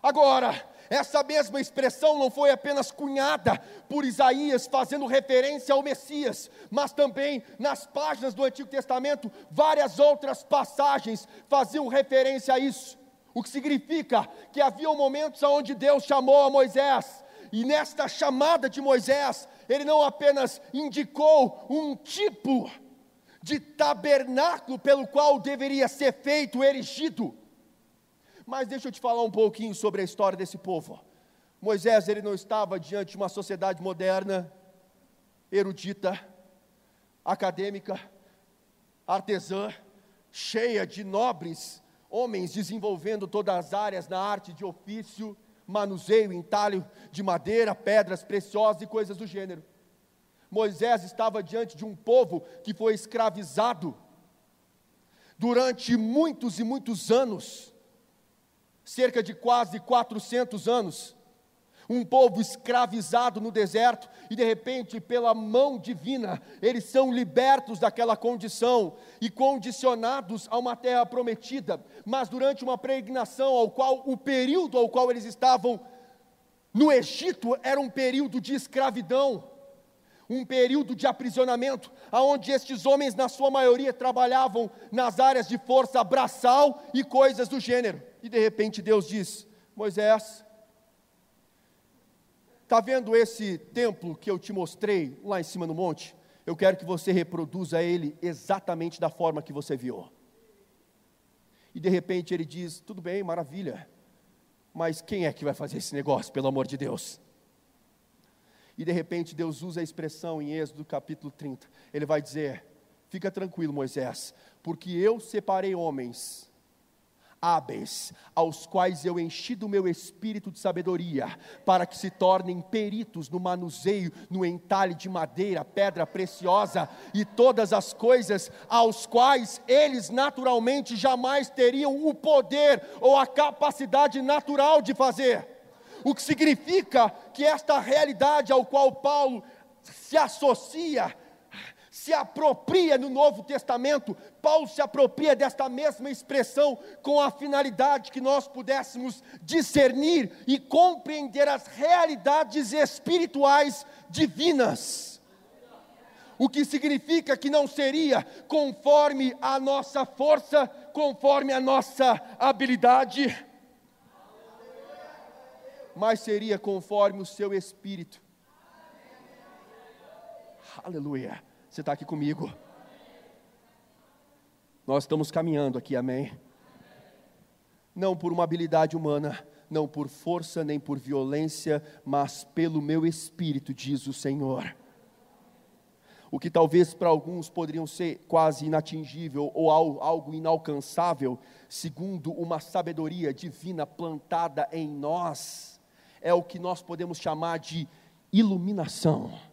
Agora, essa mesma expressão não foi apenas cunhada por Isaías, fazendo referência ao Messias, mas também nas páginas do Antigo Testamento, várias outras passagens faziam referência a isso. O que significa que havia momentos onde Deus chamou a Moisés, e nesta chamada de Moisés, ele não apenas indicou um tipo de tabernáculo pelo qual deveria ser feito, erigido, mas deixa eu te falar um pouquinho sobre a história desse povo. Moisés, ele não estava diante de uma sociedade moderna, erudita, acadêmica, artesã, cheia de nobres homens desenvolvendo todas as áreas na arte de ofício, manuseio, entalho de madeira, pedras preciosas e coisas do gênero. Moisés estava diante de um povo que foi escravizado durante muitos e muitos anos cerca de quase 400 anos. Um povo escravizado no deserto, e de repente, pela mão divina, eles são libertos daquela condição e condicionados a uma terra prometida, mas durante uma peregrinação, ao qual o período ao qual eles estavam no Egito era um período de escravidão um período de aprisionamento, aonde estes homens, na sua maioria, trabalhavam nas áreas de força braçal e coisas do gênero. E de repente Deus diz: Moisés, está vendo esse templo que eu te mostrei lá em cima no monte? Eu quero que você reproduza ele exatamente da forma que você viu. E de repente ele diz: Tudo bem, maravilha, mas quem é que vai fazer esse negócio, pelo amor de Deus? E de repente Deus usa a expressão em Êxodo capítulo 30. Ele vai dizer: Fica tranquilo, Moisés, porque eu separei homens hábeis, aos quais eu enchi do meu espírito de sabedoria, para que se tornem peritos no manuseio, no entalhe de madeira, pedra preciosa e todas as coisas aos quais eles naturalmente jamais teriam o poder ou a capacidade natural de fazer. O que significa que esta realidade ao qual Paulo se associa, se apropria no Novo Testamento, Paulo se apropria desta mesma expressão com a finalidade que nós pudéssemos discernir e compreender as realidades espirituais divinas. O que significa que não seria conforme a nossa força, conforme a nossa habilidade, mas seria conforme o seu espírito. Aleluia. Você está aqui comigo? Nós estamos caminhando aqui, amém? Não por uma habilidade humana, não por força nem por violência, mas pelo meu espírito, diz o Senhor. O que talvez para alguns poderiam ser quase inatingível ou algo inalcançável, segundo uma sabedoria divina plantada em nós, é o que nós podemos chamar de iluminação.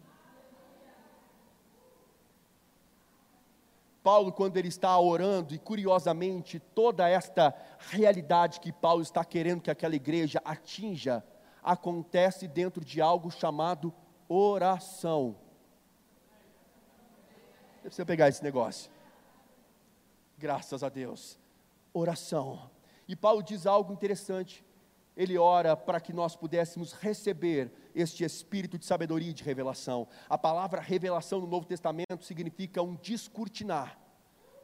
Paulo, quando ele está orando, e curiosamente, toda esta realidade que Paulo está querendo que aquela igreja atinja, acontece dentro de algo chamado oração. Você pegar esse negócio. Graças a Deus. Oração. E Paulo diz algo interessante ele ora para que nós pudéssemos receber este espírito de sabedoria e de revelação. A palavra revelação no Novo Testamento significa um descortinar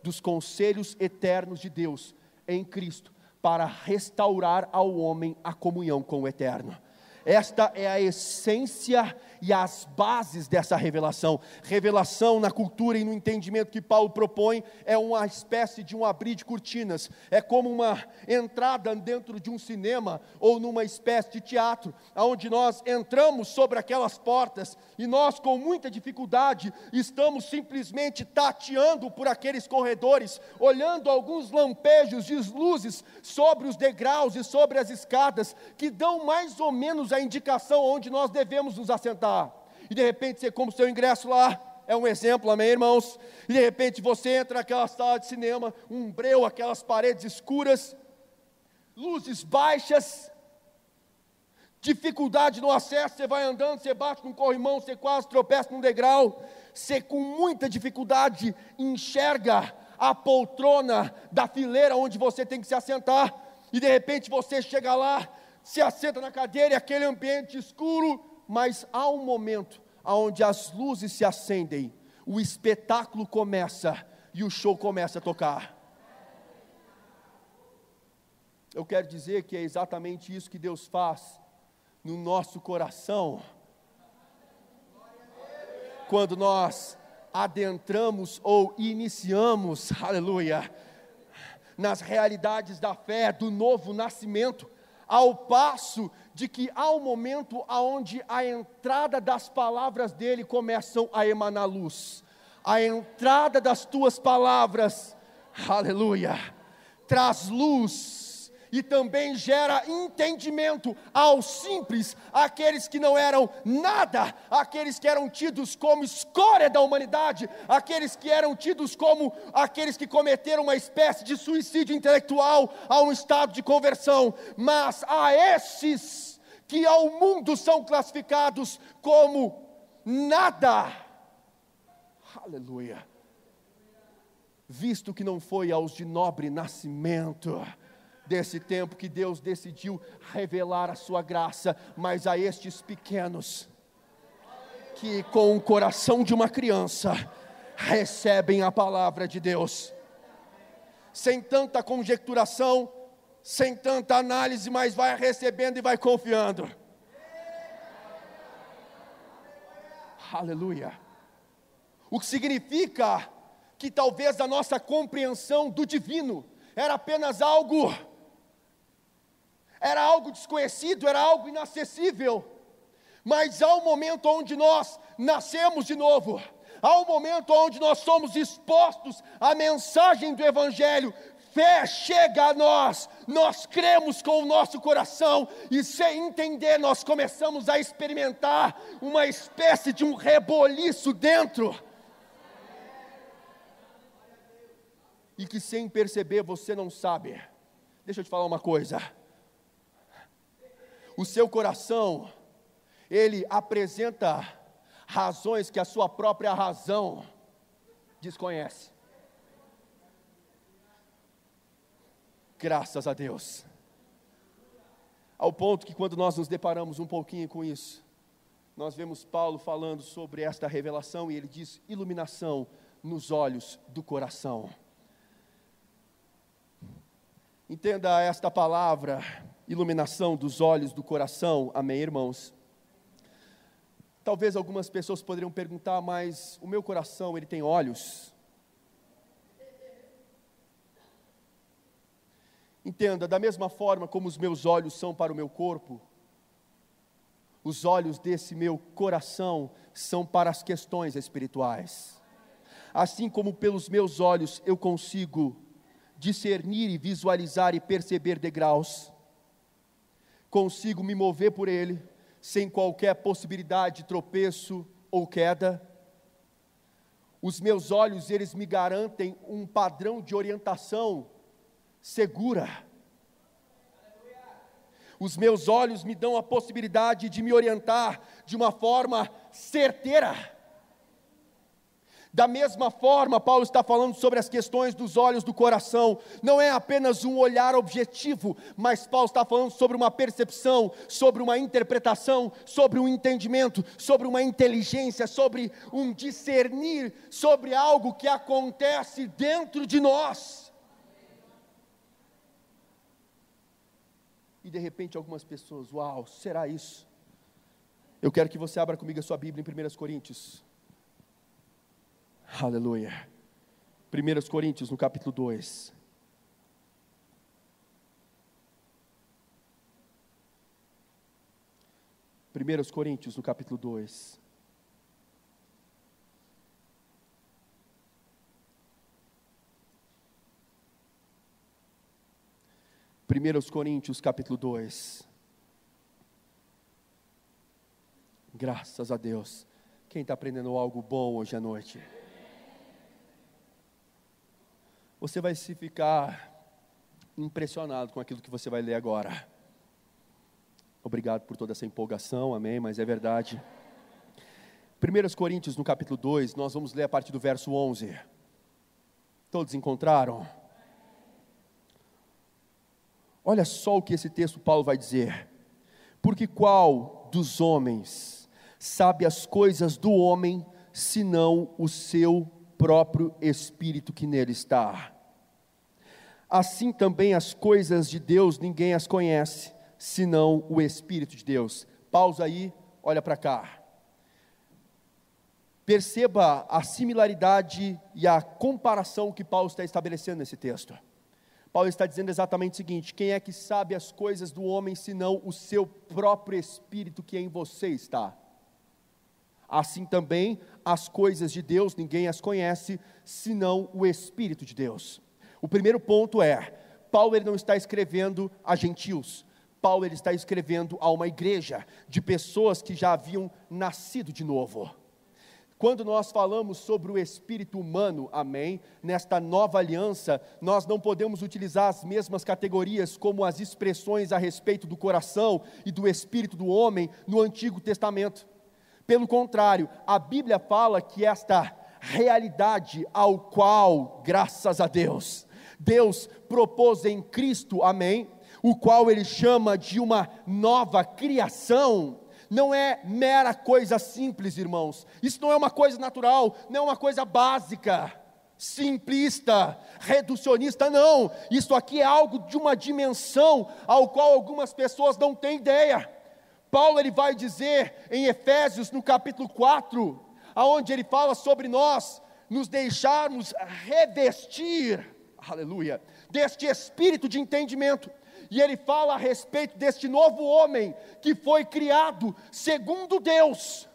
dos conselhos eternos de Deus em Cristo para restaurar ao homem a comunhão com o eterno. Esta é a essência e as bases dessa revelação. Revelação na cultura e no entendimento que Paulo propõe é uma espécie de um abrir de cortinas, é como uma entrada dentro de um cinema ou numa espécie de teatro, onde nós entramos sobre aquelas portas e nós, com muita dificuldade, estamos simplesmente tateando por aqueles corredores, olhando alguns lampejos de luzes sobre os degraus e sobre as escadas, que dão mais ou menos a indicação onde nós devemos nos assentar. E de repente você compra o seu ingresso lá, é um exemplo, amém, irmãos? E de repente você entra naquela sala de cinema, um breu, aquelas paredes escuras, luzes baixas, dificuldade no acesso, você vai andando, você bate num corrimão, você quase tropeça num degrau, você com muita dificuldade enxerga a poltrona da fileira onde você tem que se assentar, e de repente você chega lá, se assenta na cadeira e aquele ambiente escuro, mas há um momento onde as luzes se acendem, o espetáculo começa e o show começa a tocar. Eu quero dizer que é exatamente isso que Deus faz no nosso coração. Quando nós adentramos ou iniciamos, aleluia, nas realidades da fé, do novo nascimento, ao passo de que há um momento onde a entrada das palavras dele começam a emanar luz. A entrada das tuas palavras, aleluia, traz luz e também gera entendimento aos simples, aqueles que não eram nada, aqueles que eram tidos como escória da humanidade, aqueles que eram tidos como aqueles que cometeram uma espécie de suicídio intelectual a um estado de conversão, mas a esses que ao mundo são classificados como nada. Aleluia. Visto que não foi aos de nobre nascimento, desse tempo que Deus decidiu revelar a sua graça, mas a estes pequenos, que com o coração de uma criança, recebem a palavra de Deus, sem tanta conjecturação, sem tanta análise, mas vai recebendo e vai confiando. Aleluia. O que significa que talvez a nossa compreensão do divino era apenas algo era algo desconhecido, era algo inacessível. Mas há um momento onde nós nascemos de novo, há um momento onde nós somos expostos à mensagem do Evangelho. Fé chega a nós, nós cremos com o nosso coração, e sem entender, nós começamos a experimentar uma espécie de um reboliço dentro. E que sem perceber você não sabe. Deixa eu te falar uma coisa o seu coração, ele apresenta razões que a sua própria razão desconhece. Graças a Deus. Ao ponto que quando nós nos deparamos um pouquinho com isso, nós vemos Paulo falando sobre esta revelação e ele diz: iluminação nos olhos do coração. Entenda esta palavra, iluminação dos olhos do coração, amém, irmãos? Talvez algumas pessoas poderiam perguntar, mas o meu coração, ele tem olhos? Entenda, da mesma forma como os meus olhos são para o meu corpo, os olhos desse meu coração são para as questões espirituais. Assim como pelos meus olhos eu consigo discernir e visualizar e perceber degraus, consigo me mover por ele sem qualquer possibilidade de tropeço ou queda. Os meus olhos, eles me garantem um padrão de orientação segura. Os meus olhos me dão a possibilidade de me orientar de uma forma certeira. Da mesma forma, Paulo está falando sobre as questões dos olhos do coração. Não é apenas um olhar objetivo, mas Paulo está falando sobre uma percepção, sobre uma interpretação, sobre um entendimento, sobre uma inteligência, sobre um discernir, sobre algo que acontece dentro de nós. E de repente algumas pessoas, uau, será isso? Eu quero que você abra comigo a sua Bíblia em 1 Coríntios. Aleluia. 1 Coríntios, no capítulo 2. Primeiros Coríntios, no capítulo 2. Primeiros Coríntios, capítulo 2. Graças a Deus. Quem está aprendendo algo bom hoje à noite? Você vai se ficar impressionado com aquilo que você vai ler agora. Obrigado por toda essa empolgação, amém, mas é verdade. 1 Coríntios, no capítulo 2, nós vamos ler a partir do verso 11. Todos encontraram? Olha só o que esse texto Paulo vai dizer. Porque qual dos homens sabe as coisas do homem, senão o seu próprio espírito que nele está. Assim também as coisas de Deus ninguém as conhece, senão o Espírito de Deus. Pausa aí, olha para cá. Perceba a similaridade e a comparação que Paulo está estabelecendo nesse texto. Paulo está dizendo exatamente o seguinte: quem é que sabe as coisas do homem senão o seu próprio espírito que em você está? Assim também as coisas de Deus ninguém as conhece, senão o Espírito de Deus. O primeiro ponto é: Paulo ele não está escrevendo a gentios. Paulo ele está escrevendo a uma igreja de pessoas que já haviam nascido de novo. Quando nós falamos sobre o espírito humano, amém, nesta nova aliança, nós não podemos utilizar as mesmas categorias como as expressões a respeito do coração e do espírito do homem no Antigo Testamento. Pelo contrário, a Bíblia fala que esta realidade ao qual, graças a Deus, Deus propôs em Cristo, amém, o qual ele chama de uma nova criação, não é mera coisa simples, irmãos. Isso não é uma coisa natural, não é uma coisa básica, simplista, reducionista, não. Isso aqui é algo de uma dimensão ao qual algumas pessoas não têm ideia. Paulo ele vai dizer em Efésios no capítulo 4, aonde ele fala sobre nós nos deixarmos revestir, aleluia, deste espírito de entendimento. E ele fala a respeito deste novo homem que foi criado segundo Deus,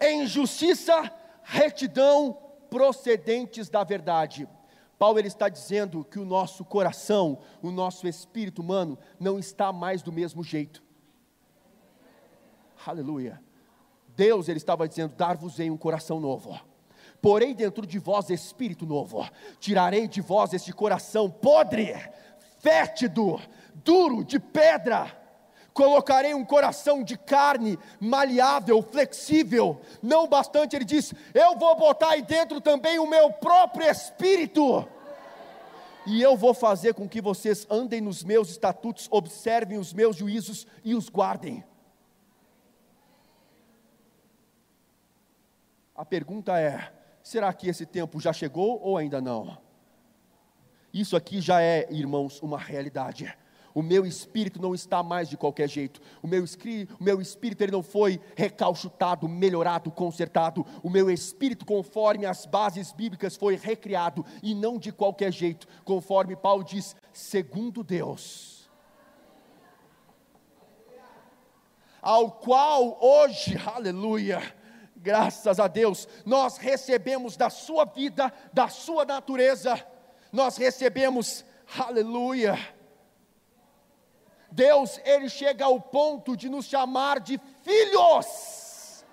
em justiça, retidão, procedentes da verdade. Paulo ele está dizendo que o nosso coração, o nosso espírito humano não está mais do mesmo jeito. Aleluia. Deus, ele estava dizendo: dar-vos-ei um coração novo. Porém dentro de vós espírito novo. Tirarei de vós este coração podre, fétido, duro, de pedra. Colocarei um coração de carne, maleável, flexível. Não bastante, ele diz: Eu vou botar aí dentro também o meu próprio espírito e eu vou fazer com que vocês andem nos meus estatutos, observem os meus juízos e os guardem. A pergunta é: será que esse tempo já chegou ou ainda não? Isso aqui já é, irmãos, uma realidade. O meu espírito não está mais de qualquer jeito. O meu, o meu espírito ele não foi recalchutado, melhorado, consertado. O meu espírito, conforme as bases bíblicas, foi recriado e não de qualquer jeito, conforme Paulo diz, segundo Deus. Ao qual hoje, aleluia, graças a Deus, nós recebemos da sua vida, da sua natureza, nós recebemos, aleluia. Deus, Ele chega ao ponto de nos chamar de filhos.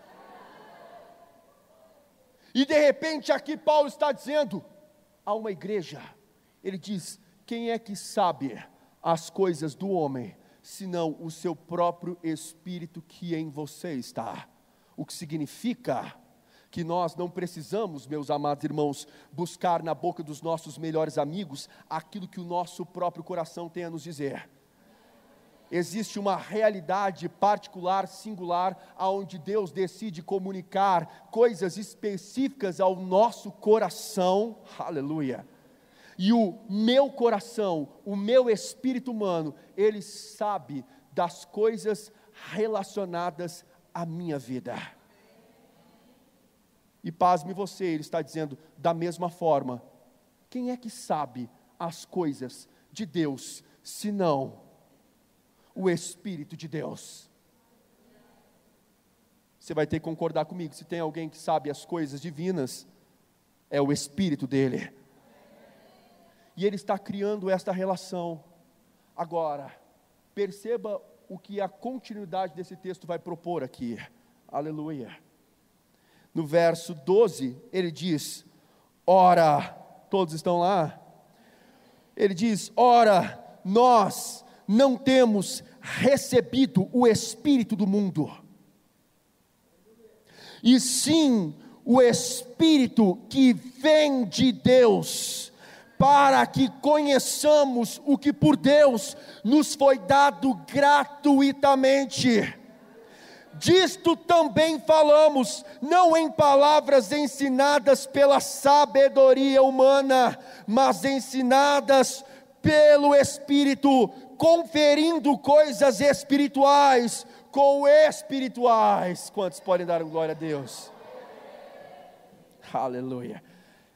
E de repente aqui Paulo está dizendo a uma igreja, ele diz: quem é que sabe as coisas do homem, senão o seu próprio espírito que em você está? O que significa que nós não precisamos, meus amados irmãos, buscar na boca dos nossos melhores amigos aquilo que o nosso próprio coração tem a nos dizer. Existe uma realidade particular, singular, aonde Deus decide comunicar coisas específicas ao nosso coração, aleluia. E o meu coração, o meu espírito humano, ele sabe das coisas relacionadas à minha vida. E pasme você, ele está dizendo, da mesma forma, quem é que sabe as coisas de Deus, senão o Espírito de Deus? Você vai ter que concordar comigo, se tem alguém que sabe as coisas divinas, é o Espírito dele. E ele está criando esta relação. Agora, perceba o que a continuidade desse texto vai propor aqui. Aleluia. No verso 12, ele diz: Ora, todos estão lá? Ele diz: Ora, nós não temos recebido o Espírito do mundo, e sim o Espírito que vem de Deus para que conheçamos o que por Deus nos foi dado gratuitamente. Disto também falamos, não em palavras ensinadas pela sabedoria humana, mas ensinadas pelo Espírito, conferindo coisas espirituais com espirituais. Quantos podem dar glória a Deus? Aleluia.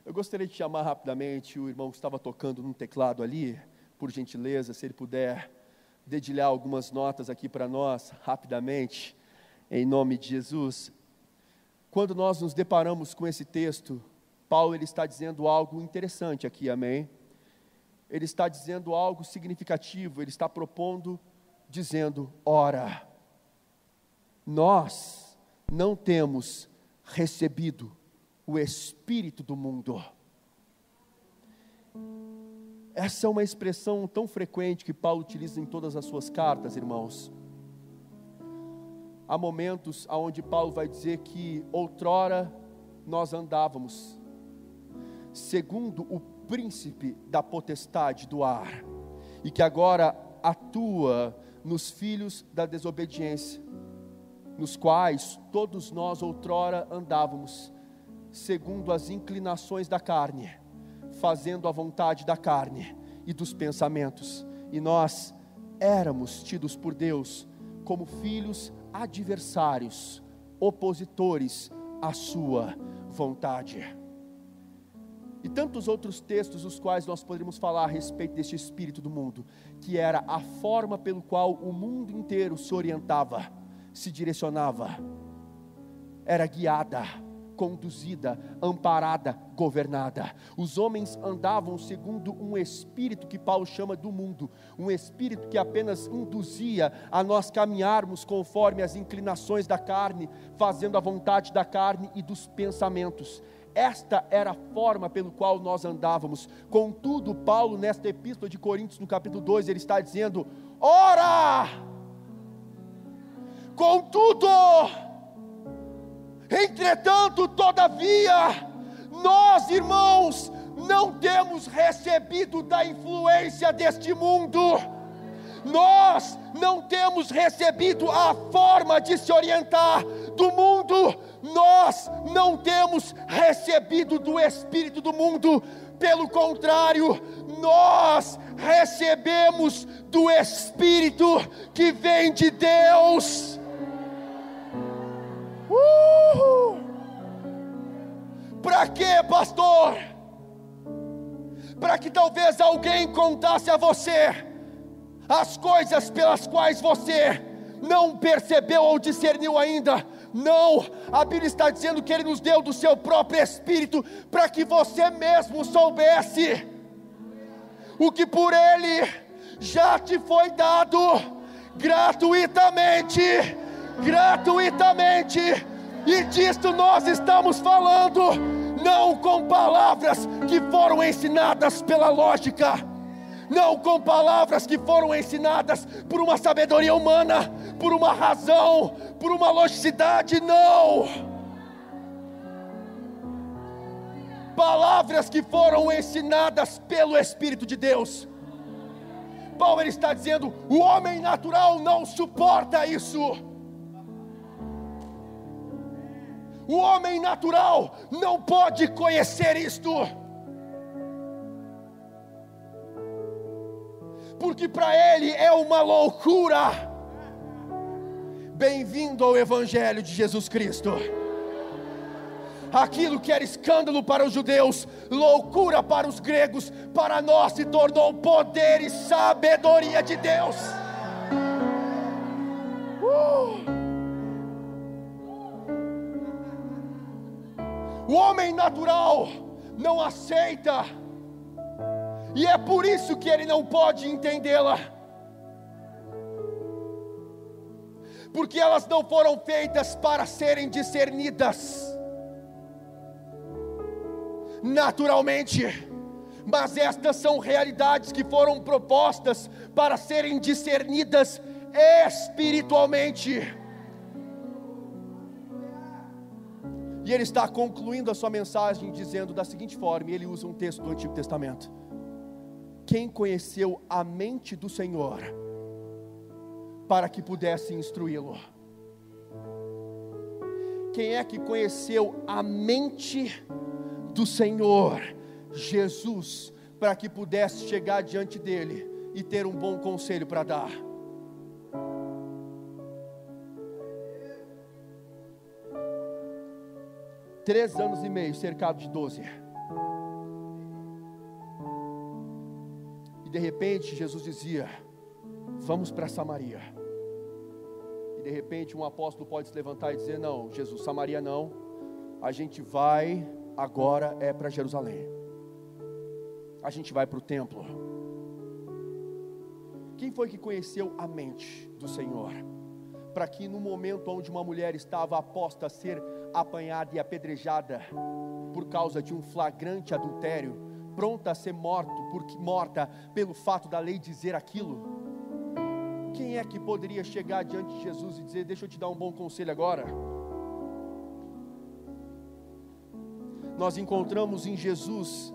Eu gostaria de chamar rapidamente o irmão que estava tocando no teclado ali, por gentileza, se ele puder dedilhar algumas notas aqui para nós, rapidamente, em nome de Jesus. Quando nós nos deparamos com esse texto, Paulo ele está dizendo algo interessante aqui, amém? Ele está dizendo algo significativo, ele está propondo, dizendo: ora, nós não temos recebido o espírito do mundo. Essa é uma expressão tão frequente que Paulo utiliza em todas as suas cartas, irmãos. Há momentos onde Paulo vai dizer que outrora nós andávamos segundo o príncipe da potestade do ar, e que agora atua nos filhos da desobediência, nos quais todos nós outrora andávamos segundo as inclinações da carne, fazendo a vontade da carne e dos pensamentos. E nós éramos tidos por Deus como filhos adversários, opositores à sua vontade. E tantos outros textos, os quais nós poderíamos falar a respeito deste espírito do mundo, que era a forma pelo qual o mundo inteiro se orientava, se direcionava, era guiada conduzida, amparada, governada. Os homens andavam segundo um espírito que Paulo chama do mundo, um espírito que apenas induzia a nós caminharmos conforme as inclinações da carne, fazendo a vontade da carne e dos pensamentos. Esta era a forma pelo qual nós andávamos. Contudo, Paulo, nesta epístola de Coríntios, no capítulo 2, ele está dizendo: Ora! Contudo, Entretanto, todavia, nós, irmãos, não temos recebido da influência deste mundo, nós não temos recebido a forma de se orientar do mundo, nós não temos recebido do Espírito do mundo, pelo contrário, nós recebemos do Espírito que vem de Deus Para quê, pastor? Para que talvez alguém contasse a você as coisas pelas quais você não percebeu ou discerniu ainda. Não, a Bíblia está dizendo que Ele nos deu do seu próprio Espírito para que você mesmo soubesse o que por Ele já te foi dado gratuitamente gratuitamente, e disto nós estamos falando, não com palavras que foram ensinadas pela lógica, não com palavras que foram ensinadas por uma sabedoria humana, por uma razão, por uma logicidade, não. Palavras que foram ensinadas pelo Espírito de Deus. Paulo está dizendo: o homem natural não suporta isso. O homem natural não pode conhecer isto. Porque para ele é uma loucura. Bem-vindo ao Evangelho de Jesus Cristo. Aquilo que era escândalo para os judeus, loucura para os gregos, para nós se tornou poder e sabedoria de Deus. O homem natural não aceita, e é por isso que ele não pode entendê-la, porque elas não foram feitas para serem discernidas. Naturalmente, mas estas são realidades que foram propostas para serem discernidas espiritualmente. E ele está concluindo a sua mensagem dizendo da seguinte forma, ele usa um texto do Antigo Testamento: Quem conheceu a mente do Senhor para que pudesse instruí-lo? Quem é que conheceu a mente do Senhor Jesus para que pudesse chegar diante dele e ter um bom conselho para dar? Três anos e meio, cercado de doze. E de repente Jesus dizia: Vamos para Samaria. E de repente um apóstolo pode se levantar e dizer: Não, Jesus, Samaria não. A gente vai agora é para Jerusalém. A gente vai para o templo. Quem foi que conheceu a mente do Senhor? Para que no momento onde uma mulher estava aposta a ser apanhada e apedrejada por causa de um flagrante adultério, pronta a ser morto, porque, morta pelo fato da lei dizer aquilo. Quem é que poderia chegar diante de Jesus e dizer: Deixa eu te dar um bom conselho agora? Nós encontramos em Jesus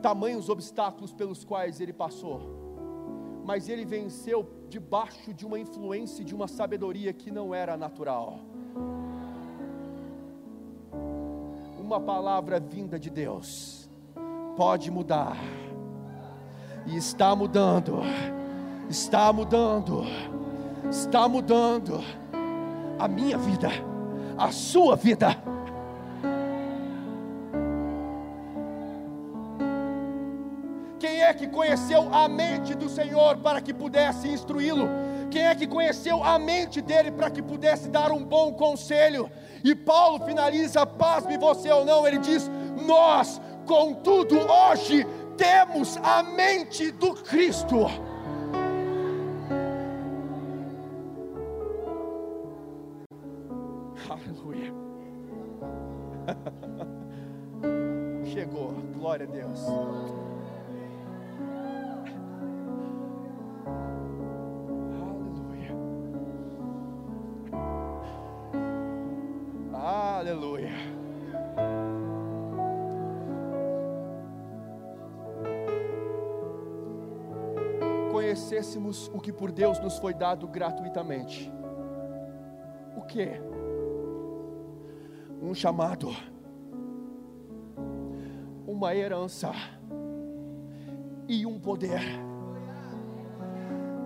tamanhos obstáculos pelos quais ele passou, mas ele venceu debaixo de uma influência, de uma sabedoria que não era natural. Uma palavra vinda de Deus. Pode mudar, e está mudando, está mudando, está mudando. A minha vida, a sua vida. Quem é que conheceu a mente do Senhor para que pudesse instruí-lo? Quem é que conheceu a mente dele para que pudesse dar um bom conselho? E Paulo finaliza, pasme você ou não, ele diz: Nós, contudo, hoje temos a mente do Cristo. Aleluia. Chegou, glória a Deus. Conhecêssemos o que por Deus nos foi dado gratuitamente. O que? Um chamado, uma herança e um poder.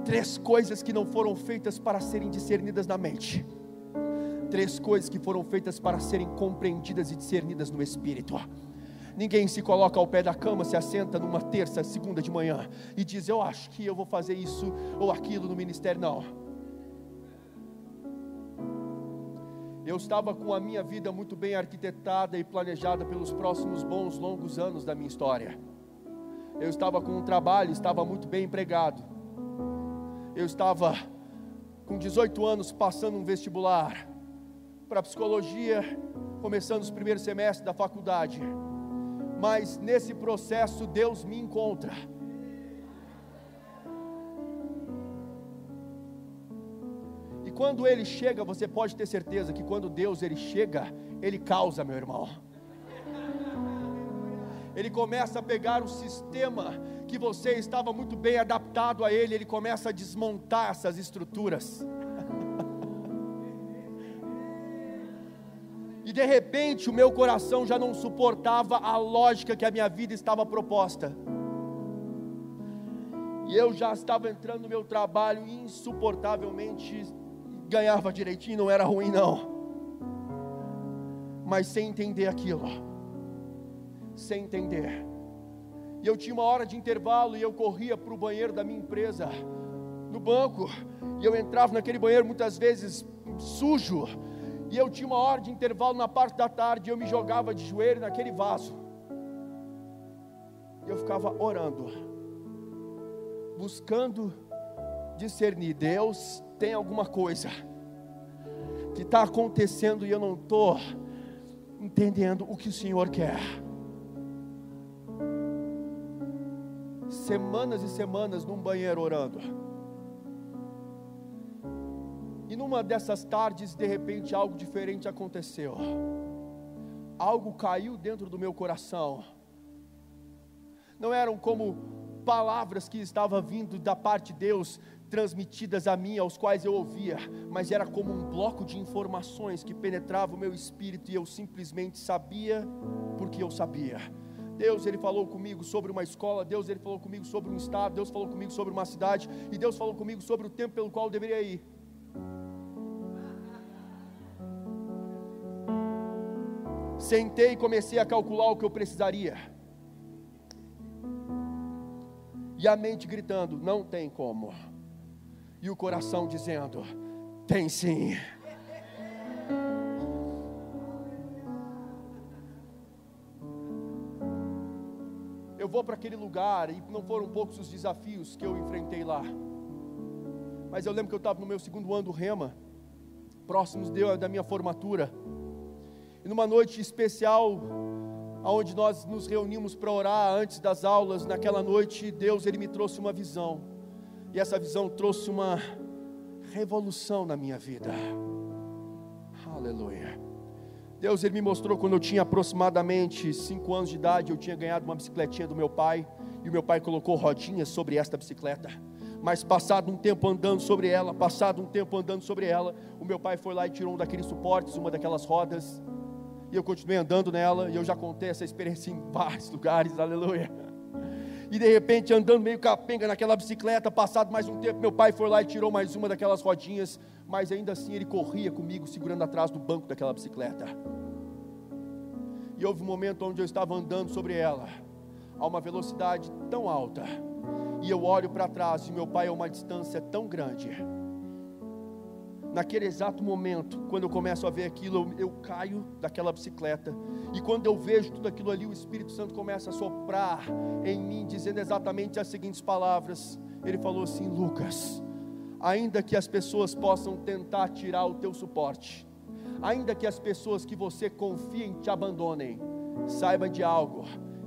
Três coisas que não foram feitas para serem discernidas na mente três coisas que foram feitas para serem compreendidas e discernidas no Espírito. Ninguém se coloca ao pé da cama, se assenta numa terça, segunda de manhã e diz: Eu acho que eu vou fazer isso ou aquilo no ministério. Não. Eu estava com a minha vida muito bem arquitetada e planejada pelos próximos bons, longos anos da minha história. Eu estava com um trabalho, estava muito bem empregado. Eu estava com 18 anos passando um vestibular para psicologia, começando os primeiros semestres da faculdade. Mas nesse processo Deus me encontra. E quando ele chega, você pode ter certeza que quando Deus ele chega, ele causa, meu irmão. Ele começa a pegar o sistema que você estava muito bem adaptado a ele, ele começa a desmontar essas estruturas. De repente o meu coração já não suportava a lógica que a minha vida estava proposta. E eu já estava entrando no meu trabalho insuportavelmente ganhava direitinho, não era ruim não. Mas sem entender aquilo, sem entender. E eu tinha uma hora de intervalo e eu corria para o banheiro da minha empresa, no banco, e eu entrava naquele banheiro muitas vezes sujo, e eu tinha uma hora de intervalo na parte da tarde, eu me jogava de joelho naquele vaso, e eu ficava orando, buscando discernir: Deus tem alguma coisa que está acontecendo e eu não estou entendendo o que o Senhor quer. Semanas e semanas num banheiro orando. E numa dessas tardes, de repente, algo diferente aconteceu. Algo caiu dentro do meu coração. Não eram como palavras que estavam vindo da parte de Deus, transmitidas a mim, aos quais eu ouvia, mas era como um bloco de informações que penetrava o meu espírito e eu simplesmente sabia porque eu sabia. Deus ele falou comigo sobre uma escola, Deus ele falou comigo sobre um estado, Deus falou comigo sobre uma cidade e Deus falou comigo sobre o tempo pelo qual eu deveria ir. Sentei e comecei a calcular o que eu precisaria. E a mente gritando: não tem como e o coração dizendo: tem sim. Eu vou para aquele lugar e não foram poucos os desafios que eu enfrentei lá. Mas eu lembro que eu estava no meu segundo ano do Rema, próximos da minha formatura. E numa noite especial, onde nós nos reunimos para orar antes das aulas, naquela noite Deus ele me trouxe uma visão. E essa visão trouxe uma revolução na minha vida. Aleluia. Deus ele me mostrou quando eu tinha aproximadamente 5 anos de idade, eu tinha ganhado uma bicicletinha do meu pai, e o meu pai colocou rodinhas sobre esta bicicleta. Mas passado um tempo andando sobre ela, passado um tempo andando sobre ela, o meu pai foi lá e tirou um daqueles suportes, uma daquelas rodas, e eu continuei andando nela, e eu já contei essa experiência em vários lugares, aleluia e de repente andando meio capenga naquela bicicleta, passado mais um tempo, meu pai foi lá e tirou mais uma daquelas rodinhas, mas ainda assim ele corria comigo, segurando atrás do banco daquela bicicleta. E houve um momento onde eu estava andando sobre ela, a uma velocidade tão alta, e eu olho para trás e meu pai a uma distância tão grande. Naquele exato momento, quando eu começo a ver aquilo, eu, eu, caio daquela bicicleta, e quando eu vejo tudo aquilo ali, o Espírito Santo começa a soprar em mim, dizendo exatamente as seguintes palavras: Ele falou assim, Lucas, ainda que as pessoas possam tentar tirar o teu suporte, ainda que as pessoas que você confia em te abandonem, saiba de algo,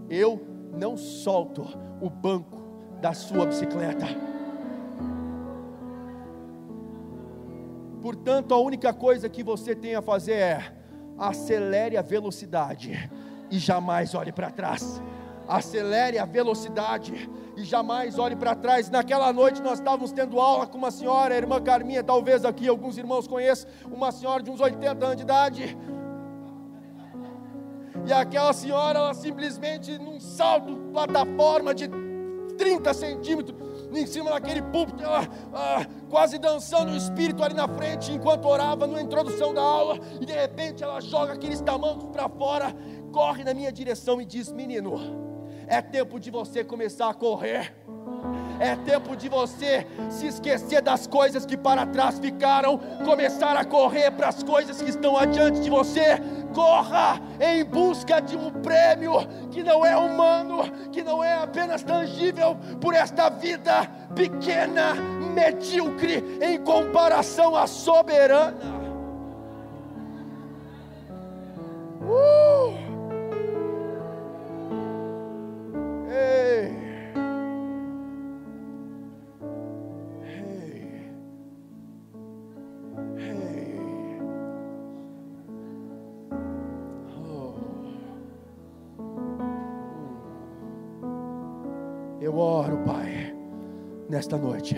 eu não solto o banco da sua bicicleta. Portanto, a única coisa que você tem a fazer é acelere a velocidade e jamais olhe para trás. Acelere a velocidade e jamais olhe para trás. Naquela noite nós estávamos tendo aula com uma senhora, a irmã Carminha, talvez aqui alguns irmãos conheçam, uma senhora de uns 80 anos de idade. E aquela senhora, ela simplesmente num salto plataforma de 30 centímetros, em cima daquele púlpito, ela ah, quase dançando o espírito ali na frente, enquanto orava na introdução da aula, e de repente ela joga aqueles tamancos para fora, corre na minha direção e diz: Menino, é tempo de você começar a correr. É tempo de você se esquecer das coisas que para trás ficaram, começar a correr para as coisas que estão adiante de você. Corra em busca de um prêmio que não é humano, que não é apenas tangível por esta vida pequena, medíocre em comparação à soberana. Uh! Ei! Nesta noite.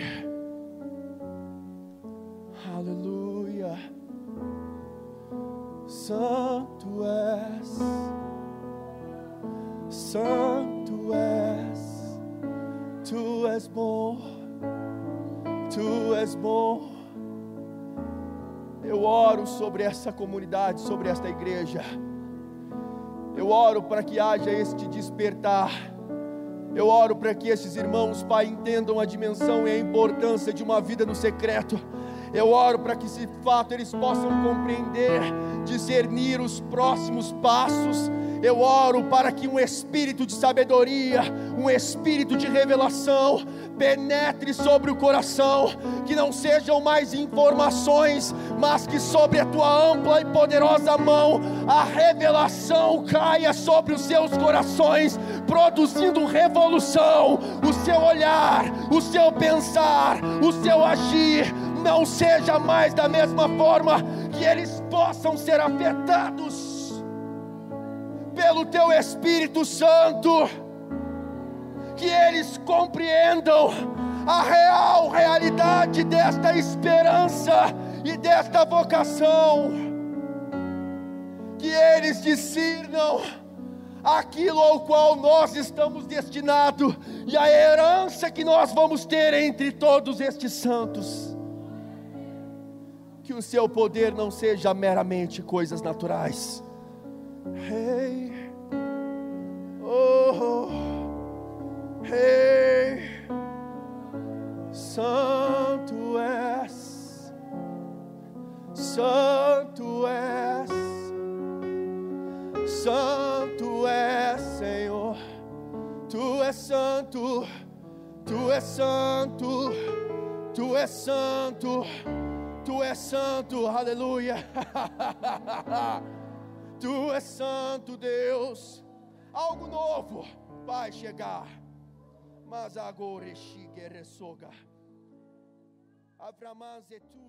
Aleluia. Santo és, Santo és, Tu és bom, Tu és bom, Eu oro sobre essa comunidade, sobre esta igreja. Eu oro para que haja este despertar. Eu oro para que esses irmãos, Pai, entendam a dimensão e a importância de uma vida no secreto. Eu oro para que, de fato, eles possam compreender, discernir os próximos passos eu oro para que um espírito de sabedoria, um espírito de revelação penetre sobre o coração, que não sejam mais informações, mas que sobre a tua ampla e poderosa mão a revelação caia sobre os seus corações, produzindo revolução. O seu olhar, o seu pensar, o seu agir não seja mais da mesma forma, que eles possam ser afetados pelo teu Espírito Santo, que eles compreendam a real realidade desta esperança e desta vocação, que eles discernam aquilo ao qual nós estamos destinados e a herança que nós vamos ter entre todos estes santos. Que o seu poder não seja meramente coisas naturais Hey, oh, hey, Santo és, Santo és, Santo és, Senhor. Tu és santo, Tu és santo, Tu és santo, Tu és santo, aleluia. Tu és santo, Deus. Algo novo vai chegar. Mas agora chegue resoga. Avramanze tu que credeste.